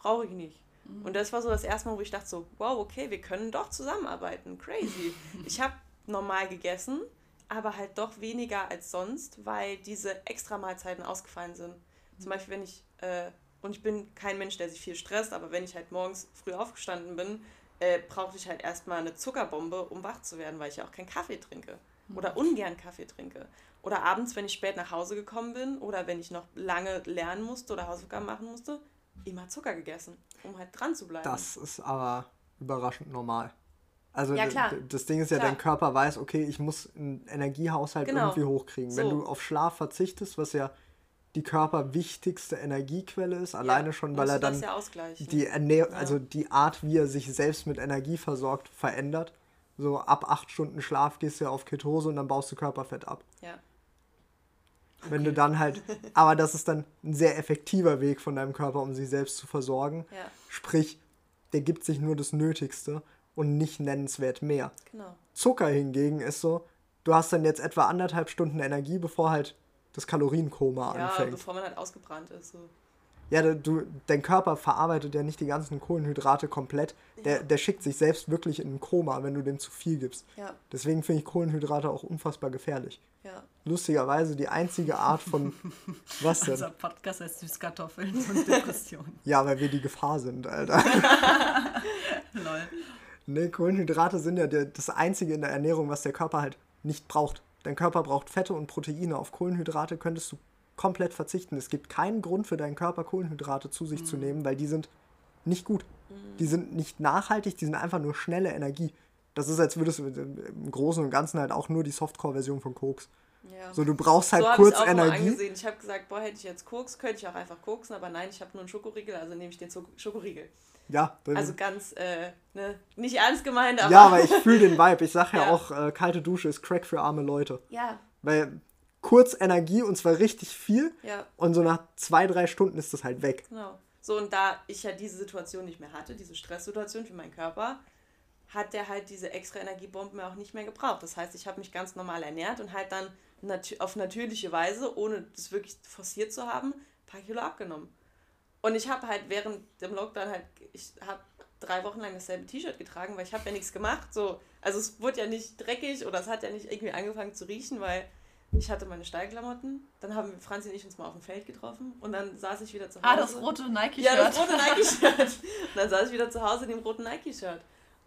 Brauche ich nicht. Und das war so das erste Mal, wo ich dachte so, wow, okay, wir können doch zusammenarbeiten. Crazy. Ich habe normal gegessen, aber halt doch weniger als sonst, weil diese extra Mahlzeiten ausgefallen sind. Zum Beispiel, wenn ich, äh, und ich bin kein Mensch, der sich viel stresst, aber wenn ich halt morgens früh aufgestanden bin, äh, brauchte ich halt erstmal eine Zuckerbombe, um wach zu werden, weil ich ja auch keinen Kaffee trinke. Oder ungern Kaffee trinke. Oder abends, wenn ich spät nach Hause gekommen bin oder wenn ich noch lange lernen musste oder Hausaufgaben machen musste, immer Zucker gegessen, um halt dran zu bleiben. Das ist aber überraschend normal. Also Ja, das Ding ist ja, Klar. dein Körper weiß, okay, ich muss einen Energiehaushalt Genau. irgendwie hochkriegen. Wenn So. du auf Schlaf verzichtest, was ja die körperwichtigste Energiequelle ist, alleine schon, weil er dann ja die Ernähr also die Art, wie er sich selbst mit Energie versorgt, verändert. So ab acht Stunden Schlaf gehst du ja auf Ketose und dann baust du Körperfett ab. ja. Wenn du dann halt, aber das ist dann ein sehr effektiver Weg von deinem Körper, um sich selbst zu versorgen. Ja. Sprich, der gibt sich nur das Nötigste und nicht nennenswert mehr. Genau. Zucker hingegen ist so, du hast dann jetzt etwa anderthalb Stunden Energie, bevor halt das Kalorienkoma Ja, anfängt. bevor man halt ausgebrannt ist. So. Ja, du, dein Körper verarbeitet ja nicht die ganzen Kohlenhydrate komplett. Der, der schickt sich selbst wirklich in ein Koma, wenn du dem zu viel gibst. Ja, Deswegen finde ich Kohlenhydrate auch unfassbar gefährlich. Ja. Lustigerweise die einzige Art von. Was denn? Unser Podcast heißt Süßkartoffeln und Depressionen. Ja, weil wir die Gefahr sind, Alter. Lol. Nee, Kohlenhydrate sind ja der, das Einzige in der Ernährung, was der Körper halt nicht braucht. Dein Körper braucht Fette und Proteine. Auf Kohlenhydrate könntest du komplett verzichten. Es gibt keinen Grund für deinen Körper, Kohlenhydrate zu sich zu nehmen, weil die sind nicht gut. Die sind nicht nachhaltig, die sind einfach nur schnelle Energie. Das ist, als würdest du im Großen und Ganzen halt auch nur die Softcore-Version von Koks. ja. So, du brauchst halt so kurz ich auch Energie. angesehen. Ich habe gesagt, boah, hätte ich jetzt Koks, könnte ich auch einfach koksen, aber nein, ich habe nur einen Schokoriegel, also nehme ich den Schokoriegel. Ja, Also ganz, äh, ne, nicht ernst gemeint, aber. ja, aber ich fühle den Vibe. Ich sag ja, Ja. auch, äh, kalte Dusche ist Crack für arme Leute. Ja, Weil kurz Energie und zwar richtig viel ja, und so nach zwei, drei Stunden ist das halt weg. genau. So, und da ich ja diese Situation nicht mehr hatte, diese Stresssituation für meinen Körper, hat der halt diese extra Energiebomben auch nicht mehr gebraucht. Das heißt, ich habe mich ganz normal ernährt und halt dann natü auf natürliche Weise, ohne das wirklich forciert zu haben, ein paar Kilo abgenommen. Und ich habe halt während dem Lockdown halt, ich habe drei Wochen lang dasselbe T-Shirt getragen, weil ich habe ja nichts gemacht. So, also es wurde ja nicht dreckig oder es hat ja nicht irgendwie angefangen zu riechen, weil ich hatte meine Stallklamotten. Dann haben Franzi und ich uns mal auf dem Feld getroffen und dann saß ich wieder zu Hause. Ah, das rote Nike-Shirt. Ja, das rote Nike-Shirt. Und dann saß ich wieder zu Hause in dem roten Nike-Shirt.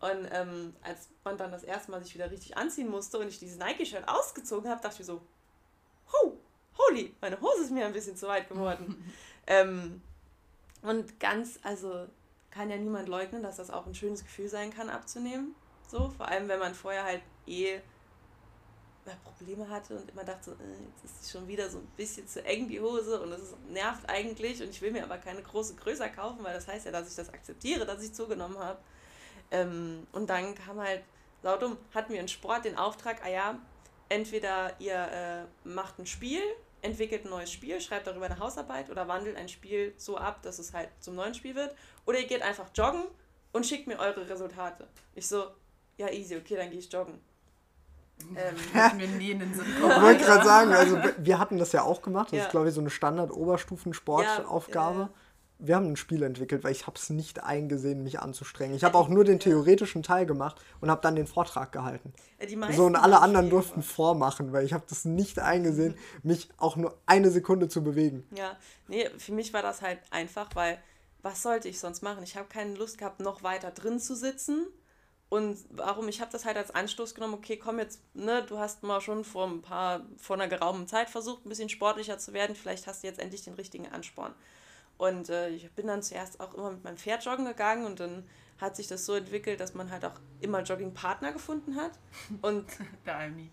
Und ähm, als man dann das erste Mal sich wieder richtig anziehen musste und ich dieses Nike-Shirt ausgezogen habe, dachte ich mir so, Hu, holy, meine Hose ist mir ein bisschen zu weit geworden. ähm, und ganz, also kann ja niemand leugnen, dass das auch ein schönes Gefühl sein kann, abzunehmen. So, vor allem wenn man vorher halt eh Probleme hatte und immer dachte, äh, jetzt ist es schon wieder so ein bisschen zu eng die Hose und es nervt eigentlich und ich will mir aber keine große größer kaufen, weil das heißt ja, dass ich das akzeptiere, dass ich zugenommen habe. Ähm, und dann kam halt, saudumm, hatten wir in Sport den Auftrag, ah ja, entweder ihr äh, macht ein Spiel, entwickelt ein neues Spiel, schreibt darüber eine Hausarbeit oder wandelt ein Spiel so ab, dass es halt zum neuen Spiel wird. Oder ihr geht einfach joggen und schickt mir eure Resultate. Ich so, ja easy, okay, dann gehe ich joggen. Ähm, mir nie in den Sinn Ich kommen. wollte gerade sagen, also wir hatten das ja auch gemacht. Das Ja. ist, glaube ich, so eine Standard-Oberstufen-Sportaufgabe. Ja, ja. Wir haben ein Spiel entwickelt, weil ich habe es nicht eingesehen, mich anzustrengen. Ich habe auch nur den theoretischen Teil gemacht und habe dann den Vortrag gehalten. die So, und alle anderen durften vormachen, weil ich habe das nicht eingesehen, mich auch nur eine Sekunde zu bewegen. Ja, nee, für mich war das halt einfach, weil was sollte ich sonst machen? Ich habe keine Lust gehabt, noch weiter drin zu sitzen. Und warum? Ich habe das halt als Anstoß genommen, okay, komm jetzt, ne, du hast mal schon vor ein paar, vor einer geraumen Zeit versucht, ein bisschen sportlicher zu werden, vielleicht hast du jetzt endlich den richtigen Ansporn. Und äh, ich bin dann zuerst auch immer mit meinem Pferd joggen gegangen und dann hat sich das so entwickelt, dass man halt auch immer Joggingpartner gefunden hat. Und Der Almi.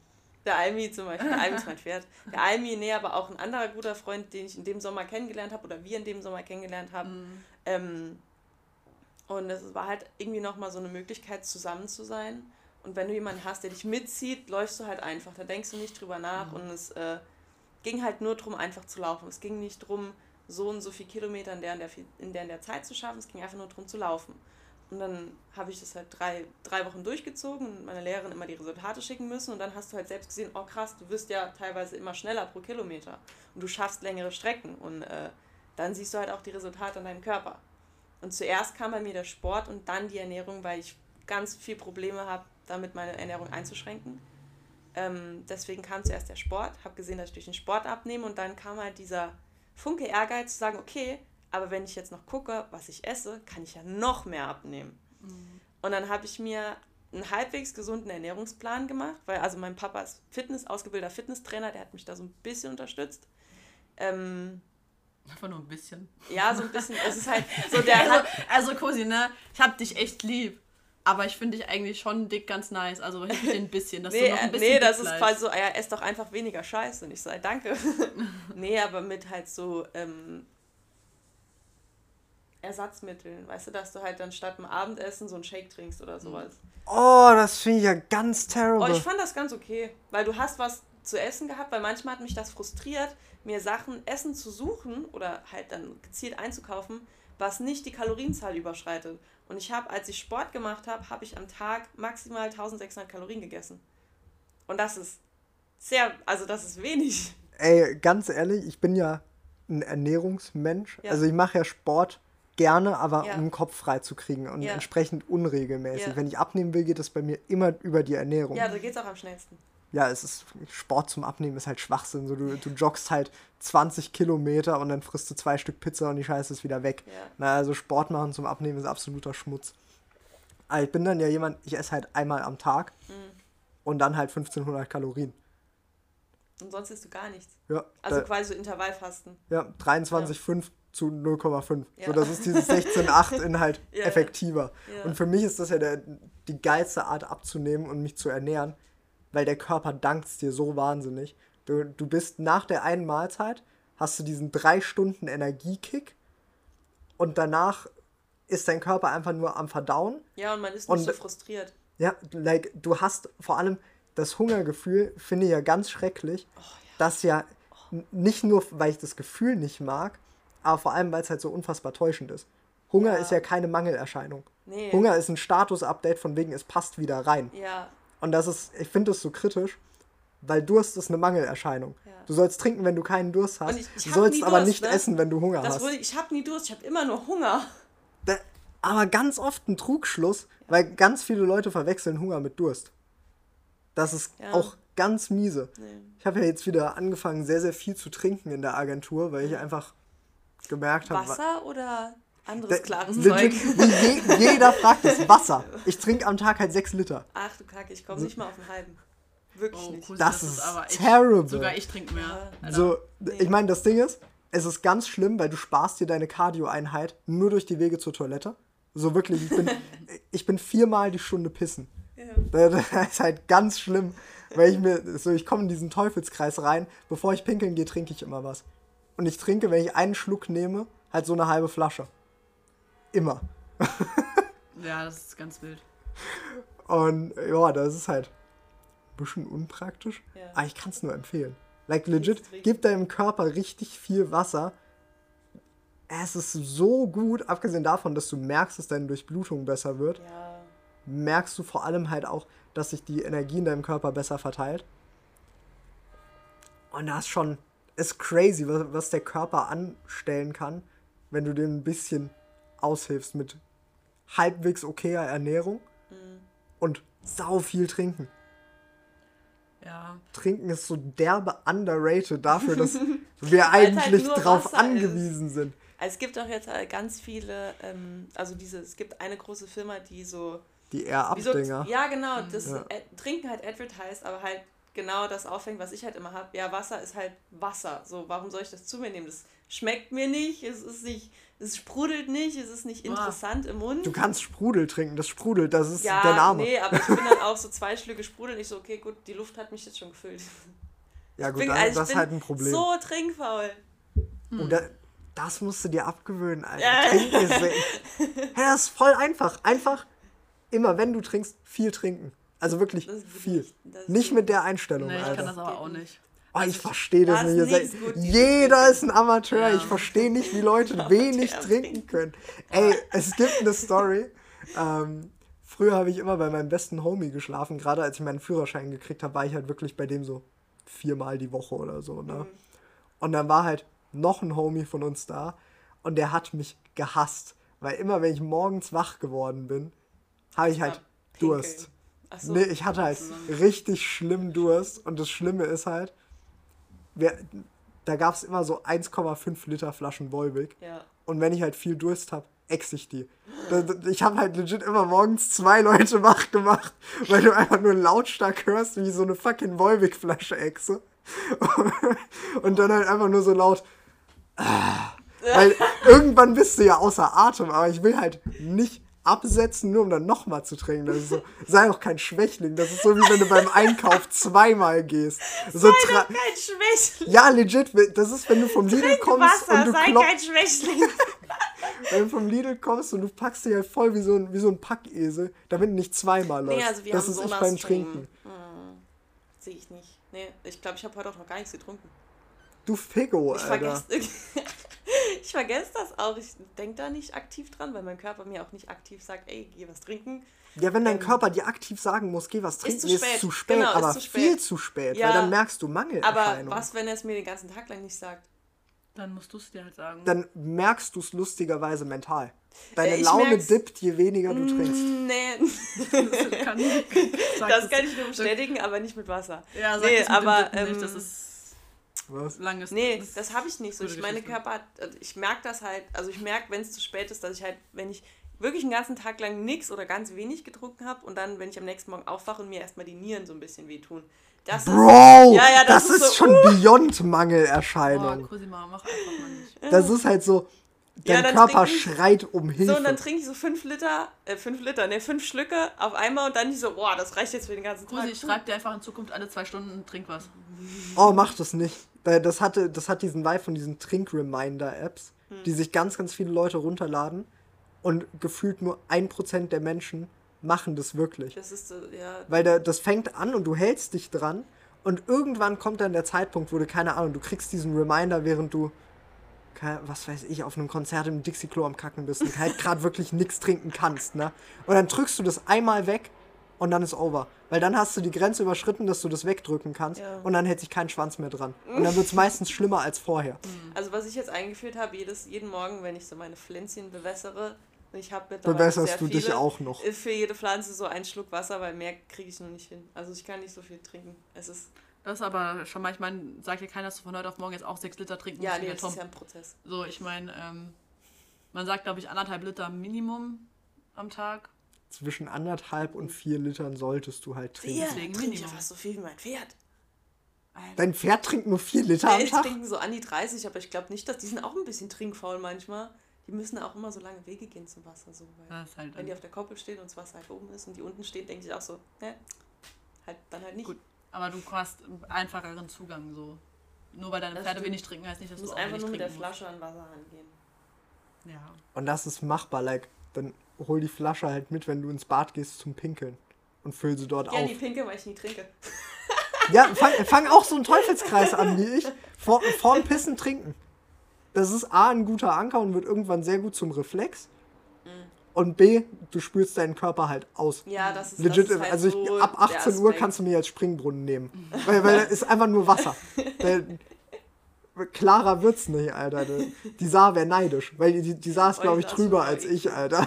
der Almi zum Beispiel, der Almi ist mein Pferd. Der Almi, nee, aber auch ein anderer guter Freund, den ich in dem Sommer kennengelernt habe oder wir in dem Sommer kennengelernt haben. Ähm, und es war halt irgendwie nochmal so eine Möglichkeit, zusammen zu sein. Und wenn du jemanden hast, der dich mitzieht, läufst du halt einfach. Da denkst du nicht drüber nach. Und es äh, ging halt nur darum, einfach zu laufen. Es ging nicht darum, so und so viele Kilometer in der, in der, in der, in der Zeit zu schaffen. Es ging einfach nur darum zu laufen. Und dann habe ich das halt drei, drei Wochen durchgezogen und meine Lehrerin immer die Resultate schicken müssen. Und dann hast du halt selbst gesehen, oh krass, du wirst ja teilweise immer schneller pro Kilometer. Und du schaffst längere Strecken. Und äh, dann siehst du halt auch die Resultate an deinem Körper. Und zuerst kam bei mir der Sport und dann die Ernährung, weil ich ganz viel Probleme habe, damit meine Ernährung einzuschränken. Ähm, deswegen kam zuerst der Sport, habe gesehen, dass ich durch den Sport abnehme und dann kam halt dieser Funke Ehrgeiz zu sagen, okay, aber wenn ich jetzt noch gucke, was ich esse, kann ich ja noch mehr abnehmen. Und dann habe ich mir einen halbwegs gesunden Ernährungsplan gemacht, weil also mein Papa ist Fitness, ausgebildeter Fitnesstrainer, der hat mich da so ein bisschen unterstützt. Ähm, Einfach nur ein bisschen. ja, so ein bisschen, es ist halt so, der Also, also Cosi, ne? Ich hab dich echt lieb. Aber ich finde dich eigentlich schon dick ganz nice. Also hilf mir ein bisschen, dass Nee, du noch ein bisschen nee das ist quasi so, ja, ess doch einfach weniger Scheiße. Und ich sage, danke. nee, aber mit halt so ähm, Ersatzmitteln. Weißt du, dass du halt dann statt dem Abendessen so einen Shake trinkst oder sowas. Oh, das finde ich ja ganz Oh, terrible. ich fand das ganz okay, weil du hast was zu essen gehabt, weil manchmal hat mich das frustriert, mir Sachen Essen zu suchen oder halt dann gezielt einzukaufen, was nicht die Kalorienzahl überschreitet. Und ich habe, als ich Sport gemacht habe, habe ich am Tag maximal 1600 Kalorien gegessen. Und das ist sehr, also das ist wenig. Ey, ganz ehrlich, ich bin ja ein Ernährungsmensch. Ja. Also ich mache ja Sport gerne, aber Ja. um den Kopf frei zu kriegen und Ja. entsprechend unregelmäßig. Wenn ich abnehmen will, geht es bei mir immer über die Ernährung. Ja, da geht's auch am schnellsten. Ja, es ist Sport zum Abnehmen ist halt Schwachsinn. So, du, du joggst halt 20 Kilometer und dann frisst du zwei Stück Pizza und die Scheiße ist wieder weg. Ja. Na, also Sport machen zum Abnehmen ist absoluter Schmutz. Aber ich bin dann ja jemand, ich esse halt einmal am Tag Mhm. und dann halt 1500 Kalorien. Und sonst isst du gar nichts. Ja, Also quasi so Intervallfasten. ja 23,5 zu 0,5. Ja. So, das ist dieses 16,8 in halt Ja. effektiver. Ja. Und für mich ist das ja der, die geilste Art abzunehmen und mich zu ernähren, weil der Körper dankt es dir so wahnsinnig. Du, du bist nach der einen Mahlzeit, hast du diesen drei Stunden Energiekick und danach ist dein Körper einfach nur am Verdauen. Ja, und man ist Und- nicht so frustriert. Ja, like, du hast vor allem das Hungergefühl, finde ich ja ganz schrecklich, Oh, das ja n- nicht nur, weil ich das Gefühl nicht mag, aber vor allem, weil es halt so unfassbar täuschend ist. Hunger Ja. ist ja keine Mangelerscheinung. Nee. Hunger ist ein Status-Update von wegen, es passt wieder rein. Ja, Und das ist, ich finde das so kritisch, weil Durst ist eine Mangelerscheinung. Ja. Du sollst trinken, wenn du keinen Durst hast. Ich- ich du sollst aber Durst, nicht ne? essen, wenn du Hunger das hast. wurde, ich habe nie Durst, ich habe immer nur Hunger. Da, aber ganz oft ein Trugschluss, weil ganz viele Leute verwechseln Hunger mit Durst. Das ist Ja. auch ganz miese. Nee. Ich habe ja jetzt wieder angefangen, sehr, sehr viel zu trinken in der Agentur, weil ich einfach gemerkt habe. Wasser oder Da- anderes klares legit, Zeug? je, jeder fragt es. Wasser. Ich trinke am Tag halt sechs Liter. Ach du Kacke, ich komme nicht mal auf den halben. Wirklich Oh, nicht. Kusi, Das ist terrible. Sogar ich trinke mehr. Alter. So, ich meine, das Ding ist, es ist ganz schlimm, weil du sparst dir deine Cardio-Einheit nur durch die Wege zur Toilette. So wirklich, ich bin, ich bin viermal die Stunde pissen. Ja. Das ist halt ganz schlimm, weil ich mir, so ich komme in diesen Teufelskreis rein. Bevor ich pinkeln gehe, trinke ich immer was. Und ich trinke, wenn ich einen Schluck nehme, halt so eine halbe Flasche. Immer. Ja, das ist ganz wild. Und ja, das ist halt ein bisschen unpraktisch. Ja. Aber ich kann es nur empfehlen. Like legit, gib deinem Körper richtig viel Wasser. Es ist so gut, abgesehen davon, dass du merkst, dass deine Durchblutung besser wird, Ja. merkst du vor allem halt auch, dass sich die Energie in deinem Körper besser verteilt. Und das ist schon, ist crazy, was, was der Körper anstellen kann, wenn du den ein bisschen aushilfst mit halbwegs okayer Ernährung Mhm. und sau viel trinken. Ja. Trinken ist so derbe underrated dafür, dass wir halt eigentlich nur drauf Wasser angewiesen sind. Also es gibt auch jetzt äh, ganz viele, ähm, also diese, es gibt eine große Firma, die so, Die eher wie so Abdinger. ja genau, das Ja. Ad- Trinken halt advertised, aber halt genau das auffängt, was ich halt immer habe. Ja, Wasser ist halt Wasser. So, warum soll ich das zu mir nehmen? Das schmeckt mir nicht, es ist nicht, es sprudelt nicht, es ist nicht Boah. interessant im Mund. Du kannst Sprudel trinken, das sprudelt, das ist ja, der Name. nee, aber ich bin dann auch so zwei Schlücke Sprudel und ich so, okay, gut, die Luft hat mich jetzt schon gefüllt. ja gut, bin- das, also das ist halt ein Problem. So trinkfaul. Und da, das musst du dir abgewöhnen, Alter. Ja. Trinken ist, hey, das ist voll einfach. Einfach immer, wenn du trinkst, viel trinken. Also wirklich viel. nicht. Nicht mit der Einstellung, Nee, ich kann Alter. das aber auch nicht. Oh, ich verstehe das da nicht. ist gut. jeder ist ein Amateur. Ja. Ich verstehe nicht, wie Leute wenig trinken können. Ey, es gibt eine Story. Ähm, früher habe ich immer bei meinem besten Homie geschlafen. Gerade als ich meinen Führerschein gekriegt habe, war ich halt wirklich bei dem so viermal die Woche oder so. Ne? Und dann war halt noch ein Homie von uns da und der hat mich gehasst. Weil immer, wenn ich morgens wach geworden bin, habe ich halt. Durst. Achso. Nee, ich hatte halt richtig schlimm Durst und das Schlimme ist halt, wir, da gab es immer so 1,5 Liter Flaschen Volvic Ja. und wenn ich halt viel Durst habe, ex ich die. Ich habe halt legit immer morgens zwei Leute wach gemacht, weil du einfach nur lautstark hörst, wie ich so eine fucking Volvic-Flasche exe. Und dann halt einfach nur so laut. Ah. Weil irgendwann bist du ja außer Atem, aber ich will halt nicht absetzen, nur um dann nochmal zu trinken. Das ist so, sei auch kein Schwächling. Das ist so wie wenn du beim Einkauf zweimal gehst. So tra- Kein Schwächling. ja, legit. Das ist, wenn du vom Lidl kommst und Wasser, du sei kein Schwächling. wenn du vom Lidl kommst und du packst dich halt voll wie so ein, wie so ein Packesel, damit nicht zweimal läufst. Nee, also wir das haben ist ich Sonas beim Stream. Trinken. Sehe ich nicht. Nee, ich glaube, ich habe heute auch noch gar nichts getrunken. Du Figo, Ich Alter. vergesse ich vergesse das auch. Ich denke da nicht aktiv dran, weil mein Körper mir auch nicht aktiv sagt, ey, geh was trinken. Ja, wenn dein Ähm, Körper dir aktiv sagen muss, geh was trinken, zu ist spät. zu spät, Genau, ist aber zu spät. viel zu spät, Ja. weil dann merkst du Aber Mangelerscheinungen. was, wenn er es mir den ganzen Tag lang nicht sagt? Dann musst du es dir halt sagen. dann merkst du es lustigerweise mental. Deine ich Laune merk's- dippt, je weniger du trinkst. Nee, das kann, das kann ich nur bestätigen, aber nicht mit Wasser. Ja, sag nee, das aber Dippen nicht, ähm, das ist Was? langes. Nee, das habe ich nicht so. Ich meine. Körper hat, also ich merke das halt, also ich merke, wenn es zu spät ist, dass ich halt, wenn ich wirklich einen ganzen Tag lang nichts oder ganz wenig getrunken habe und dann, wenn ich am nächsten Morgen aufwache und mir erstmal die Nieren so ein bisschen wehtun. Das ist, Bro, Ja, ja, das, das ist ist so, schon Beyond Oh, Mangelerscheinung. Cosima, mach einfach mal nicht. Das ist halt so, Ja, dein dann Körper ich- schreit um Hilfe. so, und dann trinke ich so fünf Liter, äh, fünf Liter, ne, fünf Schlücke auf einmal und dann nicht so, boah, das reicht jetzt für den ganzen Tag. Cosi, schreib dir einfach in Zukunft alle zwei Stunden, trink was. Oh, mach das nicht. Das, hatte, das hat diesen Vibe von diesen Trink-Reminder-Apps, Hm. die sich ganz, ganz viele Leute runterladen und gefühlt nur ein Prozent der Menschen machen das wirklich. Das ist ja. Weil da, das fängt an und du hältst dich dran und irgendwann kommt dann der Zeitpunkt, wo du, keine Ahnung, du kriegst diesen Reminder, während du, was weiß ich, auf einem Konzert im Dixie-Klo am Kacken bist und halt gerade wirklich nichts trinken kannst, ne? Und dann drückst du das einmal weg und dann ist over. Weil dann hast du die Grenze überschritten, dass du das wegdrücken kannst Ja. und dann hält sich kein Schwanz mehr dran. Und dann wird es meistens schlimmer als vorher. Also was ich jetzt eingeführt habe, jedes, jeden Morgen, wenn ich so meine Pflänzchen bewässere, ich habe mittlerweile Bewässerst sehr du dich viele, auch noch. äh, Für jede Pflanze so einen Schluck Wasser, weil mehr kriege ich noch nicht hin. Also ich kann nicht so viel trinken. Es ist, Das ist aber schon mal, ich meine, sagt dir keiner, dass du von heute auf morgen jetzt auch sechs Liter trinken ja, musst, wie nee, der das Tom. ist ja ein Prozess. So, ich meine, ähm, man sagt, glaube ich, anderthalb Liter Minimum am Tag. Zwischen anderthalb und vier Litern solltest du halt trinken. Ja, Deswegen trinke ich ja fast so viel wie mein Pferd. Dein Pferd trinkt nur vier Liter am Die Tag. trinken so an die 30, aber ich glaube nicht, dass die sind auch ein bisschen trinkfaul manchmal. Die müssen auch immer so lange Wege gehen zum Wasser. So, weil Das ist halt wenn die auf der Koppel stehen und das Wasser halt oben ist und die unten steht, denke ich auch so, ne, halt dann halt nicht. Gut. Aber du hast einen einfacheren Zugang so. Nur weil deine Das Pferde stimmt. wenig trinken, heißt nicht, dass Du du musst auch einfach nur mit der trinken musst. Flasche an Wasser rangehen. Ja. Und das ist machbar, like, dann hol die Flasche halt mit, wenn du ins Bad gehst zum Pinkeln. Und füll sie dort Ja, auf. die Pinke, weil ich nie trinke. Ja, fang, fang auch so einen Teufelskreis an wie ich. Vor, vorm Pissen trinken. Das ist A, ein guter Anker und wird irgendwann sehr gut zum Reflex. Und B, du spürst deinen Körper halt aus. Ja, das ist, Legit, das ist halt also ich, ab der 18 Uhr kannst du mich als Springbrunnen nehmen. weil, weil da ist einfach nur Wasser. Da, klarer wird's nicht, Alter. Die Saar wäre neidisch, weil die, die Saar ist, Oh, glaube die ich, Saar ist drüber als ich, Alter.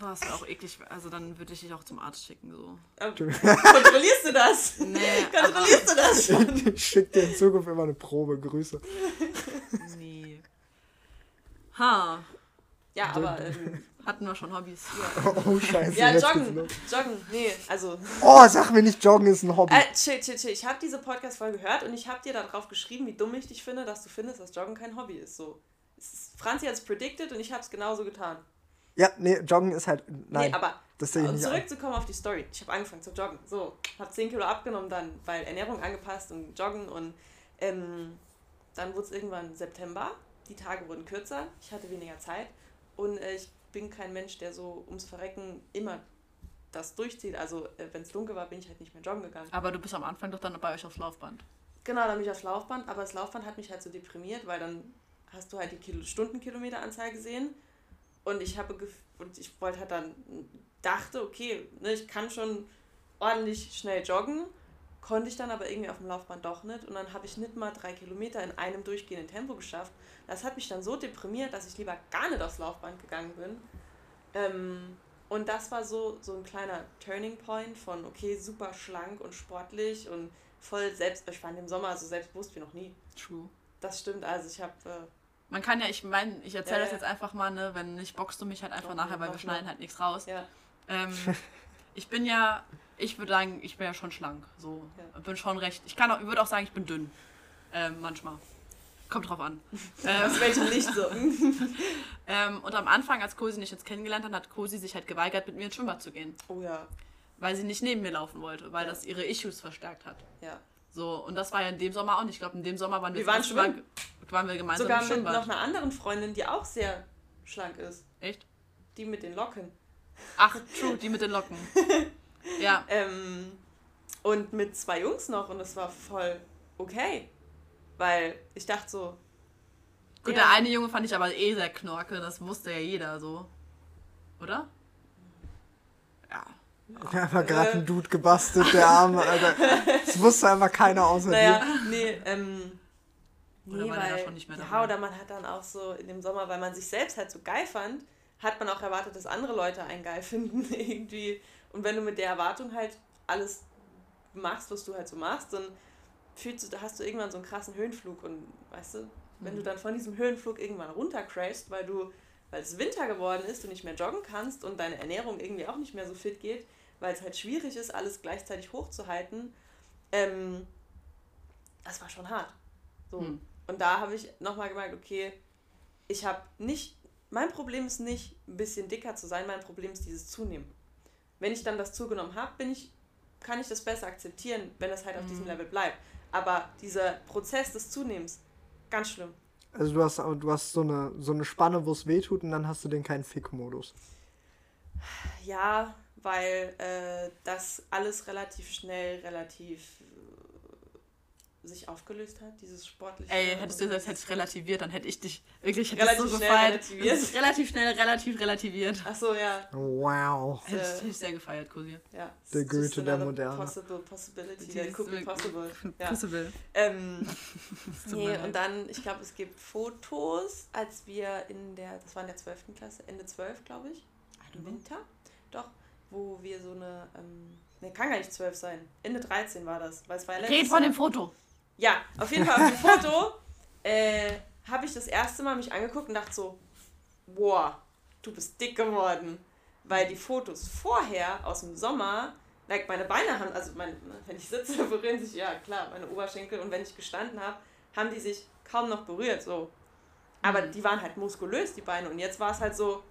Das wäre auch eklig. Also dann würde ich dich auch zum Arzt schicken. So. Kontrollierst du das? Nee, Kontrollierst du das schon? Ich schick dir in Zukunft immer eine Probe. Grüße. nee. Ha. Ja, aber ähm, Hatten wir schon Hobbys. Oh, scheiße. ja, joggen, joggen, nee, also Oh, sag mir nicht, Joggen ist ein Hobby. Äh, chill, chill, chill. Ich habe diese Podcast-Folge gehört und ich habe dir darauf geschrieben, wie dumm ich dich finde, dass du findest, dass Joggen kein Hobby ist. So. Es ist Franzi hat es predicted und ich habe es genauso getan. Ja, nee, Joggen ist halt. Nein. nee, aber das sehe ich und nicht zurückzukommen auf die Story. Ich habe angefangen zu joggen. So, habe 10 Kilo abgenommen dann, weil Ernährung angepasst und Joggen und ähm, dann wurde es irgendwann September. Die Tage wurden kürzer. Ich hatte weniger Zeit und äh, ich bin kein Mensch, der so ums Verrecken immer das durchzieht. Also, äh, wenn es dunkel war, bin ich halt nicht mehr joggen gegangen. Aber du bist am Anfang doch dann bei euch aufs Laufband. Genau, dann bin ich aufs Laufband, aber das Laufband hat mich halt so deprimiert, weil dann hast du halt die Kilo Stundenkilometeranzahl gesehen und ich habe und ich wollte halt dann dachte, okay, ne, ich kann schon ordentlich schnell joggen, konnte ich dann aber irgendwie auf dem Laufband doch nicht und dann habe ich nicht mal drei Kilometer in einem durchgehenden Tempo geschafft. Das hat mich dann so deprimiert, dass ich lieber gar nicht aufs Laufband gegangen bin. Ähm, und das war so, so ein kleiner Turning Point von, okay, super schlank und sportlich und voll selbst, ich war im Sommer so selbstbewusst wie noch nie. True. Das stimmt, also ich habe, äh, Man kann ja, ich meine, ich erzähle Ja, das ja. jetzt einfach mal, ne, wenn nicht, boxst du mich halt einfach Doch, nachher, weil wir schneiden halt nichts raus. ja, Ähm, ich bin ja, ich würde sagen, ich bin ja schon schlank. So. Bin schon recht. Ich kann auch, ich würde auch sagen, ich bin dünn. Ähm, manchmal. Kommt drauf an. aus welchem Licht so. ähm, und am Anfang, als Cosi mich jetzt kennengelernt hat, hat Cosi sich halt geweigert, mit mir ins Schwimmbad zu gehen. oh ja, Weil sie nicht neben mir laufen wollte, weil das ihre Issues verstärkt hat. ja. So, und das war ja in dem Sommer auch nicht. Ich glaube, in dem Sommer waren wir, Wir waren das waren wir gemeinsam Sogar im mit noch einer anderen Freundin, die auch sehr schlank ist. Echt? Die mit den Locken. Ach, true, die mit den Locken. ja, Ähm, und mit zwei Jungs noch und das war voll okay. Weil ich dachte so, Gut, Ja. der eine Junge fand ich aber eh sehr knorke, das wusste ja jeder so. Oder? Ja. Ich hab einfach gerade einen Dude gebastelt, der Arme, Alter. Das wusste einfach keiner außer naja, nee, ähm, Oder Nee, war weil, schon nicht mehr ja, dabei? oder man hat dann auch so in dem Sommer, weil man sich selbst halt so geil fand, hat man auch erwartet, dass andere Leute einen geil finden irgendwie. Und wenn du mit der Erwartung halt alles machst, was du halt so machst, dann fühlst du, hast du irgendwann so einen krassen Höhenflug und weißt du, wenn Mhm. du dann von diesem Höhenflug irgendwann runtercrashst, weil du, weil es Winter geworden ist, du nicht mehr joggen kannst und deine Ernährung irgendwie auch nicht mehr so fit geht, weil es halt schwierig ist, alles gleichzeitig hochzuhalten, ähm, das war schon hart. So. Hm. Und da habe ich nochmal gemerkt, okay, ich habe nicht, mein Problem ist nicht, ein bisschen dicker zu sein, mein Problem ist dieses Zunehmen. Wenn ich dann das zugenommen habe, bin ich, kann ich das besser akzeptieren, wenn das halt auf diesem Level bleibt. Aber dieser Prozess des Zunehmens, ganz schlimm. Also du hast, du hast so, eine, so eine Spanne, wo es weh tut und dann hast du den keinen Fick-Modus. Ja, weil äh, das alles relativ schnell, relativ sich aufgelöst hat, dieses sportliche. Ey, hättest du das jetzt relativiert, dann hätte ich dich wirklich hätte Relativ so schnell gefeiert. relativiert. Das ist relativ schnell, relativ relativiert. Ach so, ja. Wow. Hätte ich- hätte ich sehr gefeiert, Cosi. ja. Der Goethe der Moderne. Possible, possibility be wirklich- possible. Ja. Possible. Ähm, nee, und dann, ich glaube, es gibt Fotos, als wir in der, das war in der 12. Klasse, Ende 12, glaube ich, im Winter, doch, wo wir so eine, ähm, ne, kann gar nicht 12 sein, Ende 13 war das, weil es war ja Red von Jahr. dem Foto. Ja, auf jeden Fall auf dem Foto äh, habe ich das erste Mal mich angeguckt und dachte so, boah, du bist dick geworden. Weil die Fotos vorher aus dem Sommer, like meine Beine haben, also mein, wenn ich sitze, berühren sich, ja klar, meine Oberschenkel und wenn ich gestanden habe, haben die sich kaum noch berührt, so. Aber Mhm. die waren halt muskulös, die Beine. Und jetzt war es halt so,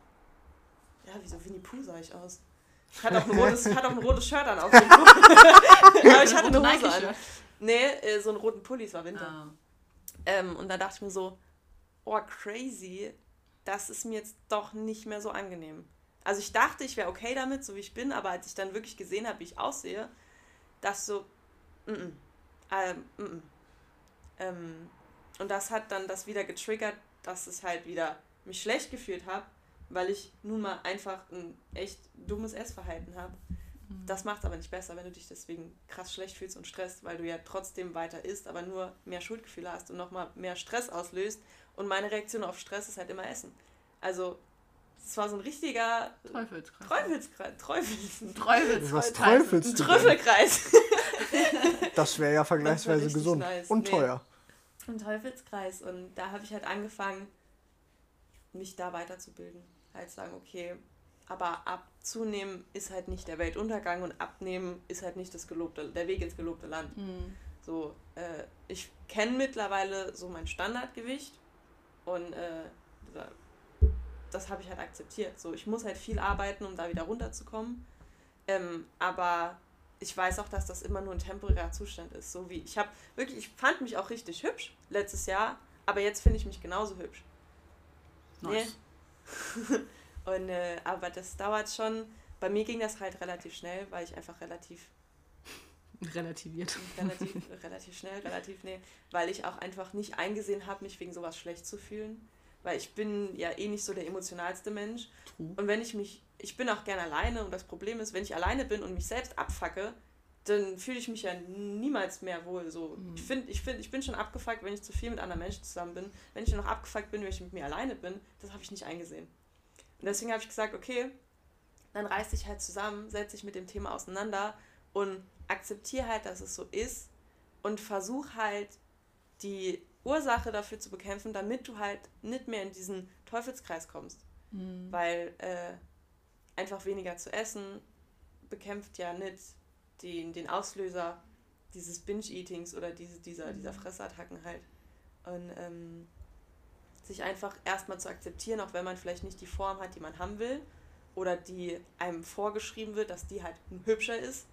ja, wie so Winnie Pooh sah ich aus. Ich hatte auch ein rotes, hatte auch ein rotes Shirt an. Auf Fall. Aber ich hatte eine Hose an. Nee, äh, so einen roten Pulli, es war Winter. Ah. Ähm, und dann dachte ich mir so, oh crazy, das ist mir jetzt doch nicht mehr so angenehm. Also ich dachte, ich wäre okay damit, so wie ich bin, aber als ich dann wirklich gesehen habe, wie ich aussehe, ich so, mm -mm, ähm, mm -mm. Ähm, und das hat dann das wieder getriggert, dass ich halt wieder mich schlecht gefühlt habe, weil ich nun mal einfach ein echt dummes Essverhalten habe. Das macht es aber nicht besser, wenn du dich deswegen krass schlecht fühlst und stresst, weil du ja trotzdem weiter isst, aber nur mehr Schuldgefühle hast und nochmal mehr Stress auslöst. Und meine Reaktion auf Stress ist halt immer Essen. Also, es war so ein richtiger Teufelskreis. Teufelskreis. Teufels, Teufels. Was Kreis. träufelst ein? Trüffelkreis. Das wäre ja vergleichsweise gesund nice. und Nee. teuer. Ein Teufelskreis. Und da habe ich halt angefangen, mich da weiterzubilden. Halt sagen, okay, aber abzunehmen ist halt nicht der Weltuntergang und abnehmen ist halt nicht das gelobte, der Weg ins gelobte Land. Hm. So, äh, ich kenne mittlerweile so mein Standardgewicht und äh, da- das habe ich halt akzeptiert. So, ich muss halt viel arbeiten, um da wieder runterzukommen. Ähm, aber ich weiß auch, dass das immer nur ein temporärer Zustand ist. So wie ich habe wirklich, ich fand mich auch richtig hübsch letztes Jahr, aber jetzt finde ich mich genauso hübsch. Nice. Und äh, aber das dauert schon. Bei mir ging das halt relativ schnell, weil ich einfach relativ Relativiert. relativ, relativ schnell, relativ, nee, weil ich auch einfach nicht eingesehen habe, mich wegen sowas schlecht zu fühlen. Weil ich bin ja eh nicht so der emotionalste Mensch. True. Und wenn ich mich, ich bin auch gern alleine und das Problem ist, wenn ich alleine bin und mich selbst abfacke, dann fühle ich mich ja niemals mehr wohl. So. Mhm. Ich, find, ich, find, ich bin schon abgefuckt, wenn ich zu viel mit anderen Menschen zusammen bin. Wenn ich noch abgefuckt bin, wenn ich mit mir alleine bin, das habe ich nicht eingesehen. Und deswegen habe ich gesagt, okay, dann reiß dich halt zusammen, setz dich mit dem Thema auseinander und akzeptiere halt, dass es so ist und versuch halt die Ursache dafür zu bekämpfen, damit du halt nicht mehr in diesen Teufelskreis kommst. Hm. Weil äh, einfach weniger zu essen bekämpft ja nicht den, den Auslöser dieses Binge-Eatings oder diese, dieser, dieser Fressattacken halt. Und ähm, sich einfach erstmal zu akzeptieren, auch wenn man vielleicht nicht die Form hat, die man haben will, oder die einem vorgeschrieben wird, dass die halt hübscher ist,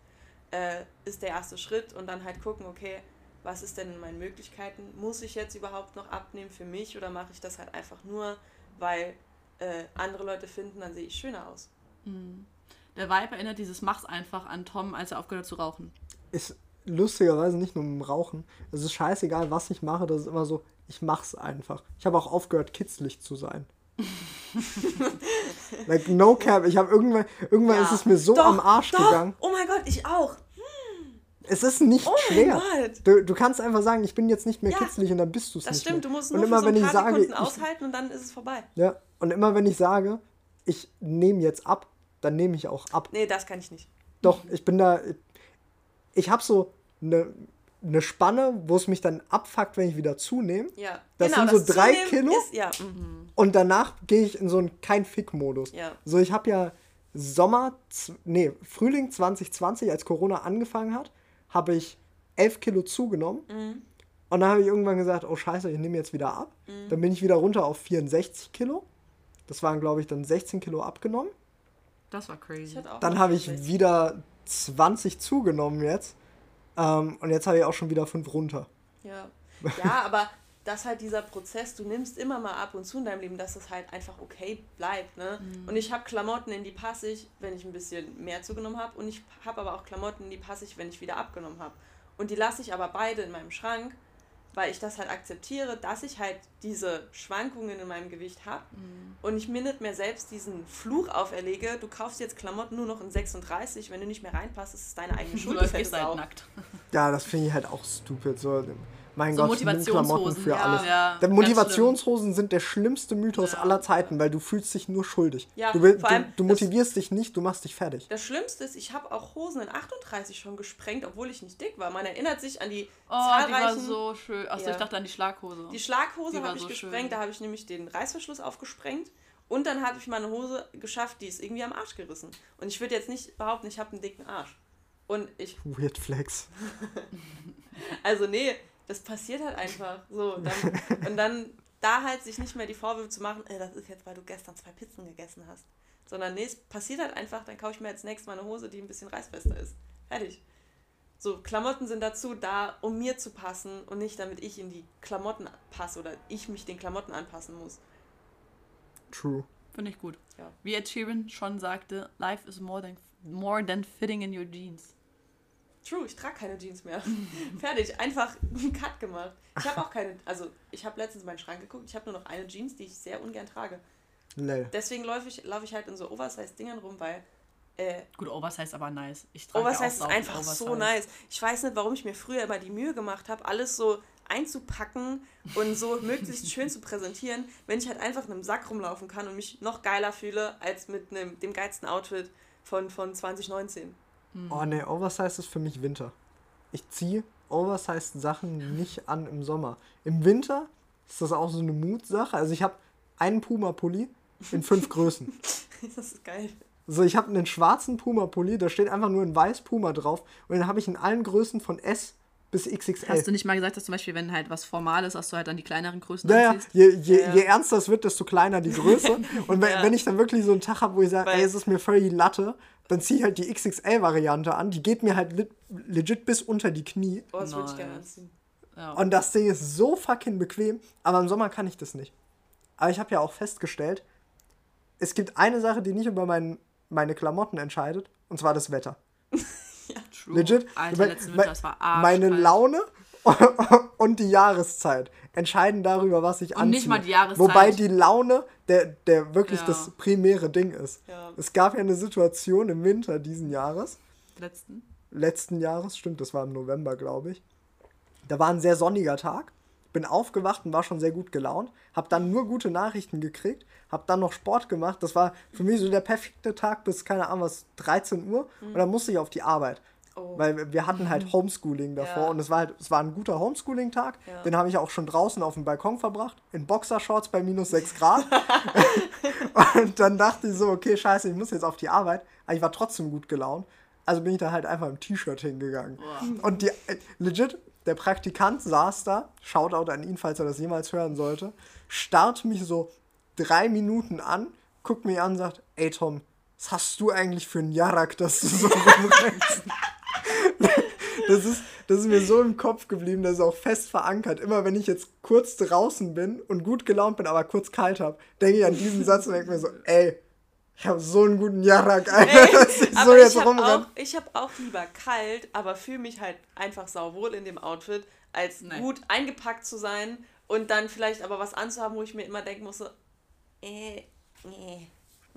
äh, ist der erste Schritt und dann halt gucken, okay, was ist denn in meinen Möglichkeiten? Muss ich jetzt überhaupt noch abnehmen für mich oder mache ich das halt einfach nur, weil äh, andere Leute finden, dann sehe ich schöner aus. Hm. Der Vibe erinnert dieses Mach's einfach an Tom, als er aufgehört hat zu rauchen. Ist lustigerweise nicht nur mit dem Rauchen. Es ist scheißegal, was ich mache. Das ist immer so, ich mach's einfach. Ich habe auch aufgehört, kitzlig zu sein. like, no cap. Ich habe irgendwann, irgendwann Ja. ist es mir so Doch, am Arsch doch. gegangen. Oh mein Gott, ich auch. Hm. Es ist nicht Oh schwer. Du, du kannst einfach sagen, ich bin jetzt nicht mehr Ja, kitzelig und dann bist du es Das nicht stimmt, mehr. du musst und nur immer für so wenn ich sage, Sekunden ich, aushalten und dann ist es vorbei. ja, und immer wenn ich sage, ich nehme jetzt ab, dann nehme ich auch ab. Nee, das kann ich nicht. Doch, ich bin da. Ich habe so eine, eine Spanne, wo es mich dann abfuckt, wenn ich wieder zunehme. Ja. Das genau, sind so drei Kilo? Ist, ja, mhm. Und danach gehe ich in so einen kein Fick-Modus. Ja. So, ich habe ja Sommer, nee, Frühling 2020, als Corona angefangen hat, habe ich 11 Kilo zugenommen. Mhm. Und dann habe ich irgendwann gesagt, oh scheiße, ich nehme jetzt wieder ab. Mhm. Dann bin ich wieder runter auf 64 Kilo. Das waren, glaube ich, dann 16 Kilo abgenommen. Das war crazy. Auch Dann habe ich 60. wieder 20 zugenommen jetzt. Ähm, und jetzt habe ich auch schon wieder 5 runter. Ja. ja, aber das halt dieser Prozess, du nimmst immer mal ab und zu in deinem Leben, dass es halt einfach okay bleibt. Ne? Mhm. Und ich habe Klamotten, in die passe ich, wenn ich ein bisschen mehr zugenommen habe. Und ich habe aber auch Klamotten, in die passe ich, wenn ich wieder abgenommen habe. Und die lasse ich aber beide in meinem Schrank, weil ich das halt akzeptiere, dass ich halt diese Schwankungen in meinem Gewicht habe. Mhm. Und ich mir nicht mehr selbst diesen Fluch auferlege, du kaufst jetzt Klamotten nur noch in 36, wenn du nicht mehr reinpasst, ist es deine eigene Du Schuld. läufst fette gehst halt Sau. nackt. Ja, das finde ich halt auch stupid. So, mein So Gott, nimm Klamotten Motivationshosen, für ja, alles. ja, Denn Motivationshosen sind der schlimmste Mythos Ja. aller Zeiten, weil du fühlst dich nur schuldig. Ja, du, will, vor allem du, du das- motivierst dich nicht, du machst dich fertig. Das Schlimmste ist, ich habe auch Hosen in 38 schon gesprengt, obwohl ich nicht dick war. Man erinnert sich an die Oh, die war zahlreichen... so schön. Achso, Ja. ich dachte an die Schlaghose. die Schlaghose habe ich so gesprengt, schön. da habe ich nämlich den Reißverschluss aufgesprengt. Und dann habe ich meine Hose geschafft, die ist irgendwie am Arsch gerissen. Und ich würde jetzt nicht behaupten, ich habe einen dicken Arsch. Und ich, Weird Flex. also nee, das passiert halt einfach. So, dann, und dann da halt sich nicht mehr die Vorwürfe zu machen, äh, das ist jetzt, weil du gestern zwei Pizzen gegessen hast. Sondern nee, es passiert halt einfach, dann kaufe ich mir als nächstes mal eine Hose, die ein bisschen reißfester ist. Fertig. So, Klamotten sind dazu da, um mir zu passen und nicht damit ich in die Klamotten passe oder ich mich den Klamotten anpassen muss. True. Finde ich gut. Ja. Wie Ed Sheeran schon sagte, life is more than, more than fitting in your jeans. True, ich trage keine Jeans mehr. Fertig, einfach einen Cut gemacht. Ich habe auch keine, also ich habe letztens in meinen Schrank geguckt, ich habe nur noch eine Jeans, die ich sehr ungern trage. Lel. Deswegen laufe ich, laufe ich halt in so Oversize-Dingern rum, weil äh, Gut, Oversize aber nice. Ich trage Oversize ist einfach viel so Oversize. nice. Ich weiß nicht, warum ich mir früher immer die Mühe gemacht habe, alles so einzupacken und so möglichst schön zu präsentieren, wenn ich halt einfach in einem Sack rumlaufen kann und mich noch geiler fühle als mit einem, dem geilsten Outfit von, von 2019. Oh ne, Oversize ist für mich Winter. Ich ziehe Oversized Sachen nicht an im Sommer. Im Winter ist das auch so eine Mutsache. Also ich habe einen Puma-Pulli in fünf Größen. Das ist geil. So, ich habe einen schwarzen Puma-Pulli, da steht einfach nur ein weiß Puma drauf. Und den habe ich in allen Größen von S bis XXL. Hast du nicht mal gesagt, dass zum Beispiel, wenn halt was formal ist, dass du halt dann die kleineren Größen Ja, ja, anziehst? je, je, Ja, ja. je ernster es wird, desto kleiner die Größe. Und wenn, Ja. wenn ich dann wirklich so einen Tag habe, wo ich sage, ey, es ist mir völlig Latte, dann ziehe ich halt die XXL-Variante an. Die geht mir halt lit- legit bis unter die Knie. Oh, das würde ich gerne anziehen. Ja. Und das Ding ist so fucking bequem, aber im Sommer kann ich das nicht. Aber ich habe ja auch festgestellt, es gibt eine Sache, die nicht über mein, meine Klamotten entscheidet, und zwar das Wetter. True. Legit. Alter, Mein- letzten Winter, das war arschkalt. Meine Laune und die Jahreszeit entscheiden darüber, was ich Und anziehe. nicht mal die Jahreszeit. Wobei die Laune der, der wirklich Ja. das primäre Ding ist. Ja. Es gab ja eine Situation im Winter diesen Jahres, Letzten. letzten Jahres, stimmt, das war im November, glaube ich. Da war ein sehr sonniger Tag. Bin aufgewacht und war schon sehr gut gelaunt. Hab dann nur gute Nachrichten gekriegt. Hab dann noch Sport gemacht. Das war für mich so der perfekte Tag bis, keine Ahnung was, 13 Uhr. Und dann musste ich auf die Arbeit. Oh. Weil wir hatten halt Homeschooling davor Ja. und es war halt, es war ein guter Homeschooling-Tag. Ja. Den habe ich auch schon draußen auf dem Balkon verbracht, in Boxershorts bei minus 6 Grad. und dann dachte ich so, okay, scheiße, ich muss jetzt auf die Arbeit. Aber ich war trotzdem gut gelaunt. Also bin ich da halt einfach im T-Shirt hingegangen. Und die, äh, legit, der Praktikant saß da, Shoutout an ihn, falls er das jemals hören sollte, starrt mich so drei Minuten an, guckt mich an und sagt, ey Tom, was hast du eigentlich für ein Jarak, dass du so rumrennst? Das ist, das ist mir so im Kopf geblieben, das ist auch fest verankert. Immer wenn ich jetzt kurz draußen bin und gut gelaunt bin, aber kurz kalt habe, denke ich an diesen Satz und denke mir so, ey, ich habe so einen guten Jarak, Alter, dass ich so aber jetzt ich habe rumrenne. auch, ich hab auch lieber kalt, aber fühle mich halt einfach sauwohl in dem Outfit, als Nee. gut eingepackt zu sein und dann vielleicht aber was anzuhaben, wo ich mir immer denken muss, so, äh, nee.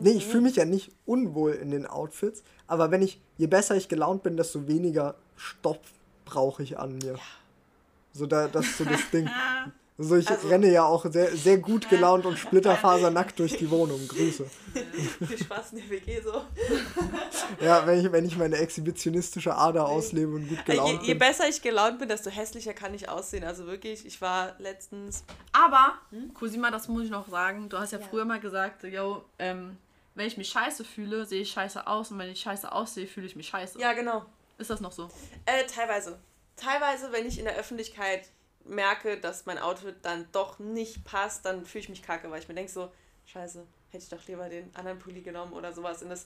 Nee, ich fühle mich ja nicht unwohl in den Outfits, aber wenn ich, je besser ich gelaunt bin, desto weniger Stoff brauche ich an mir. So, da, das ist so das Ding. Also ich Also- renne ja auch sehr, sehr gut gelaunt und splitterfasernackt durch die Wohnung. Grüße. Viel Spaß in der WG so. Ja, wenn ich, wenn ich meine exhibitionistische Ader auslebe und gut Je, gelaunt je bin. besser ich gelaunt bin, desto hässlicher kann ich aussehen. Also wirklich, ich war letztens. Aber, Cosima, das muss ich noch sagen. Du hast ja, Hm? Ja. früher mal gesagt, yo, ähm, wenn ich mich scheiße fühle, sehe ich scheiße aus. Und wenn ich scheiße aussehe, fühle ich mich scheiße. Ja, genau. Ist das noch so? Äh, teilweise. Teilweise, wenn ich in der Öffentlichkeit merke, dass mein Outfit dann doch nicht passt, dann fühle ich mich kacke, weil ich mir denke so, scheiße, hätte ich doch lieber den anderen Pulli genommen oder sowas. Und das,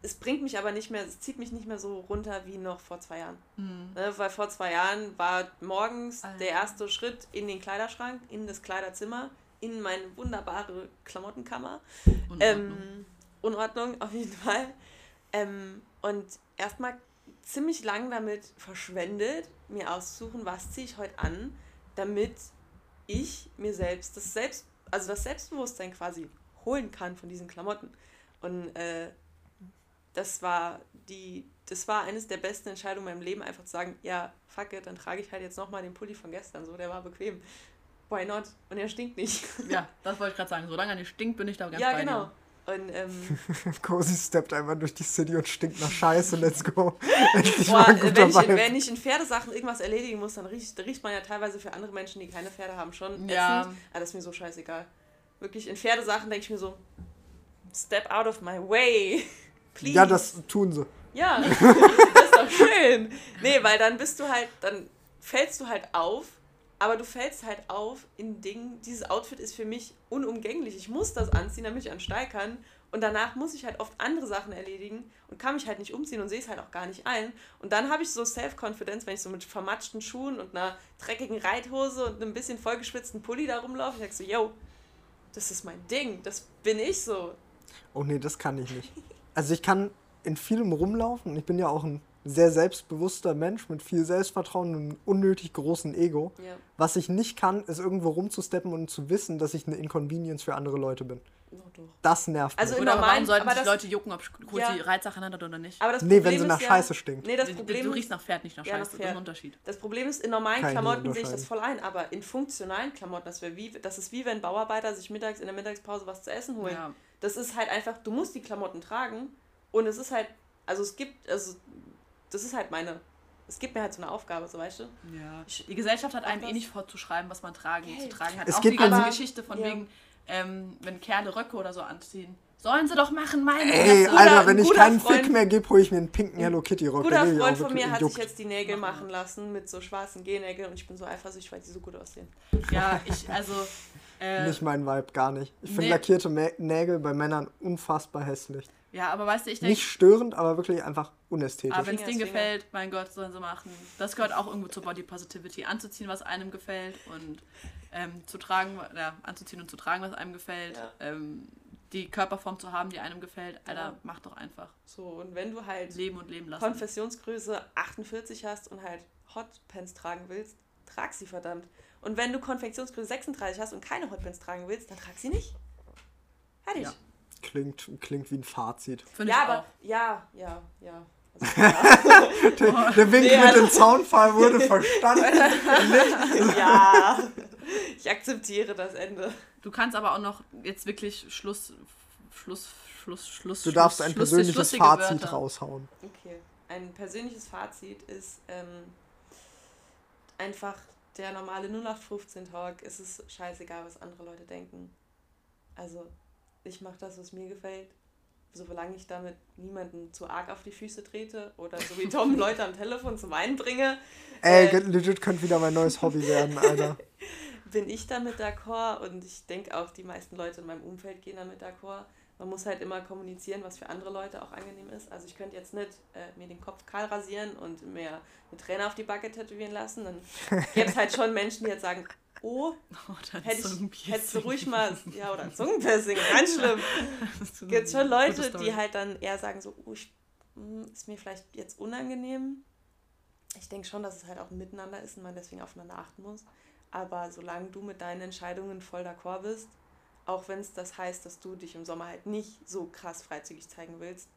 es bringt mich aber nicht mehr, es zieht mich nicht mehr so runter wie noch vor zwei Jahren. Ne, weil vor zwei Jahren war morgens Alter. der erste Schritt in den Kleiderschrank, in das Kleiderzimmer, in meine wunderbare Klamottenkammer. Unordnung. Ähm, Unordnung auf jeden Fall. Ähm, und erstmal ziemlich lang damit verschwendet, mir auszusuchen, was ziehe ich heute an, damit ich mir selbst das Selbst, also das Selbstbewusstsein quasi holen kann von diesen Klamotten. Und äh, das war die, das war eines der besten Entscheidungen in meinem Leben, einfach zu sagen, ja, fuck it, dann trage ich halt jetzt nochmal den Pulli von gestern, so, der war bequem. Why not? Und er stinkt nicht. ja, das wollte ich gerade sagen. Solange er nicht stinkt, bin ich da ganz ja, bei genau. dir. Und ähm, Cozy steppt einfach durch die City und stinkt nach Scheiße. Let's go. Endlich Boah, mal ein guter wenn, ich, Vibe. wenn ich in Pferdesachen irgendwas erledigen muss, dann riecht, riecht man ja teilweise für andere Menschen, die keine Pferde haben, schon Ja. ätzend. Aber das ist mir so scheißegal. Wirklich, in Pferdesachen denke ich mir so, step out of my way. Please. Ja, das tun sie. Ja, das ist doch schön. Nee, weil dann bist du halt, dann fällst du halt auf, aber du fällst halt auf in Dingen, dieses Outfit ist für mich unumgänglich. Ich muss das anziehen, damit ich an Stall kann. Und danach muss ich halt oft andere Sachen erledigen und kann mich halt nicht umziehen und sehe es halt auch gar nicht ein. Und dann habe ich so Self-Confidence, wenn ich so mit vermatschten Schuhen und einer dreckigen Reithose und einem bisschen vollgeschwitzten Pulli da rumlaufe. Ich sag so, yo, das ist mein Ding, das bin ich so. Oh nee, das kann ich nicht. Also ich kann in vielem rumlaufen und ich bin ja auch ein sehr selbstbewusster Mensch mit viel Selbstvertrauen und einem unnötig großen Ego. Ja, Was ich nicht kann, ist irgendwo rumzusteppen und zu wissen, dass ich eine Inconvenience für andere Leute bin. doch. Das nervt Also mich. in Oder warum normalen- sollten sich das- Leute jucken, ob kurz Ja. die Reitsache hat oder nicht? Aber das Nee, wenn sie nach ist ja, Scheiße stinkt. Nee, das Du- Problem du ist, riechst nach Pferd, nicht nach Ja, Scheiße. nach Das ist ein. Unterschied. Das Problem ist, in normalen ich Klamotten sehe ich das voll ein, aber in funktionalen Klamotten, das, wie, das ist wie wenn Bauarbeiter sich mittags in der Mittagspause was zu essen holen. Ja. Das ist halt einfach, du musst die Klamotten tragen und es ist halt, also es gibt, also das ist halt meine, es gibt mir halt so eine Aufgabe, so weißt du? Ja. Die Gesellschaft hat einem eh nicht vorzuschreiben, was man tragen, Yay. zu tragen hat. Es auch gibt die ganze aber- Geschichte von ja. wegen, ähm, wenn Kerle Röcke oder so anziehen. Sollen sie doch machen, meine Ey. Guter- Alter, wenn ich keinen Freund- Fick mehr gebe, hole ich mir einen pinken Hello Kitty Rock. Guter Freund auch von mir hat sich jetzt die Nägel Machen lassen mit so schwarzen G-Nägeln und ich bin so eifersüchtig, weil die so gut aussehen. Ja, ich, also. Äh, Nicht mein Vibe, gar nicht. Ich finde Nee. lackierte Nägel bei Männern unfassbar hässlich. Ja, aber weißt du, ich denke, Nicht störend, aber wirklich einfach unästhetisch. aber wenn es denen gefällt, mein Gott, sollen sie machen. Das gehört auch irgendwo zur Body Positivity. Anzuziehen, was einem gefällt und ähm, zu tragen, ja, anzuziehen und zu tragen, was einem gefällt. Ja. Ähm, die Körperform zu haben, die einem gefällt. Alter, Ja. mach doch einfach. So, und wenn du halt Leben und leben lassen. Konfessionsgröße 48 hast und halt Hotpants tragen willst, trag sie verdammt. Und wenn du Konfektionsgröße 36 hast und keine Hotpants tragen willst, dann trag sie nicht. Fertig. Ja. Klingt, klingt wie ein Fazit. Finde Ja, aber auch. ja, ja, ja. Also, ja. Der, der Wink Nee, mit also- dem Zaunfall wurde verstanden. ja, ich akzeptiere das Ende. Du kannst aber auch noch jetzt wirklich Schluss, Schluss, Schluss, Schluss. Du darfst Schluss, ein Schluss- persönliches Fazit Wörter. raushauen. Okay, ein persönliches Fazit ist ähm, einfach der normale 0815-Talk. Es ist scheißegal, was andere Leute denken. Also, ich mache das, was mir gefällt. Solange ich damit niemanden zu arg auf die Füße trete oder so wie Tom Leute am Telefon zum Weinen bringe, Ey, Äh. legit könnte wieder mein neues Hobby werden, Alter. bin ich damit d'accord und ich denke auch, die meisten Leute in meinem Umfeld gehen damit d'accord. Man muss halt immer kommunizieren, was für andere Leute auch angenehm ist. Also ich könnte jetzt nicht äh, mir den Kopf kahl rasieren und mir eine Träne auf die Backe tätowieren lassen. Dann gäbe es halt schon Menschen, die jetzt sagen, oh, Oh, dein hätte ich, hättest du ruhig mal, ja, oder ein Zungenpiercing, ganz schlimm. Gibt schon Leute, die halt dann eher sagen so, oh, ich, mm, ist mir vielleicht jetzt unangenehm. Ich denke schon, dass es halt auch ein Miteinander ist und man deswegen aufeinander achten muss. Aber solange du mit deinen Entscheidungen voll d'accord bist, auch wenn es das heißt, dass du dich im Sommer halt nicht so krass freizügig zeigen willst,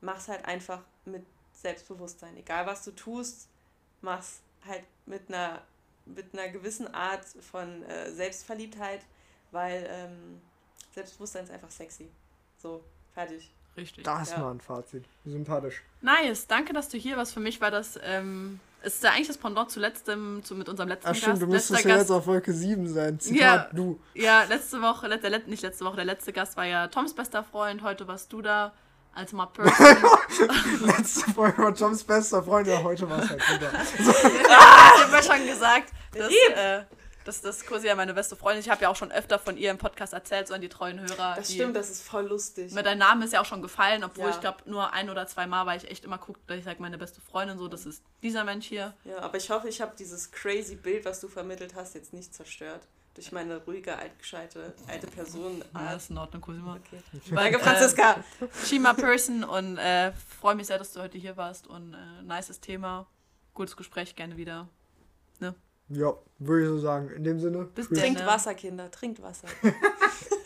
mach's halt einfach mit Selbstbewusstsein. Egal was du tust, mach's halt mit einer, mit einer gewissen Art von äh, Selbstverliebtheit, weil ähm, Selbstbewusstsein ist einfach sexy. So, fertig. Richtig. Da ist Ja. mal ein Fazit. Sympathisch. Nice, danke, dass du hier warst. Für mich war das, ähm, es ist ja eigentlich das Pendant zu letztem, zu, mit unserem letzten Ach stimmt, Gast. du müsstest ja Gast, jetzt auf Wolke 7 sein. Zitat Ja. du. Ja, letzte Woche, let, der, let- nicht letzte Woche, der letzte Gast war ja Toms bester Freund. Heute warst du da als My Person. Letzte Folge war Toms bester Freund, ja, heute war es halt wieder. ich habe ja schon gesagt, dass, äh, dass das Kursi ja meine beste Freundin ist. Ich habe ja auch schon öfter von ihr im Podcast erzählt, so an die treuen Hörer. Das die, stimmt, das ist voll lustig. Mit deinem Namen ist ja auch schon gefallen, obwohl Ja. ich glaube nur ein oder zwei Mal, weil ich echt immer gucke, dass ich sage, meine beste Freundin so, das ist dieser Mensch hier. Ja, aber ich hoffe, ich habe dieses crazy Bild, was du vermittelt hast, jetzt nicht zerstört. Durch meine ruhige, altgescheite, alte Person. Ja, ist in Ordnung, Cosima. Okay. Danke, Franziska. Shima Person und äh, freue mich sehr, dass du heute hier warst und äh, nices Thema. Gutes Gespräch, gerne wieder. Ja, würde ich so sagen. In dem Sinne. Bis denn. Trinkt ne? Wasser, Kinder, trinkt Wasser.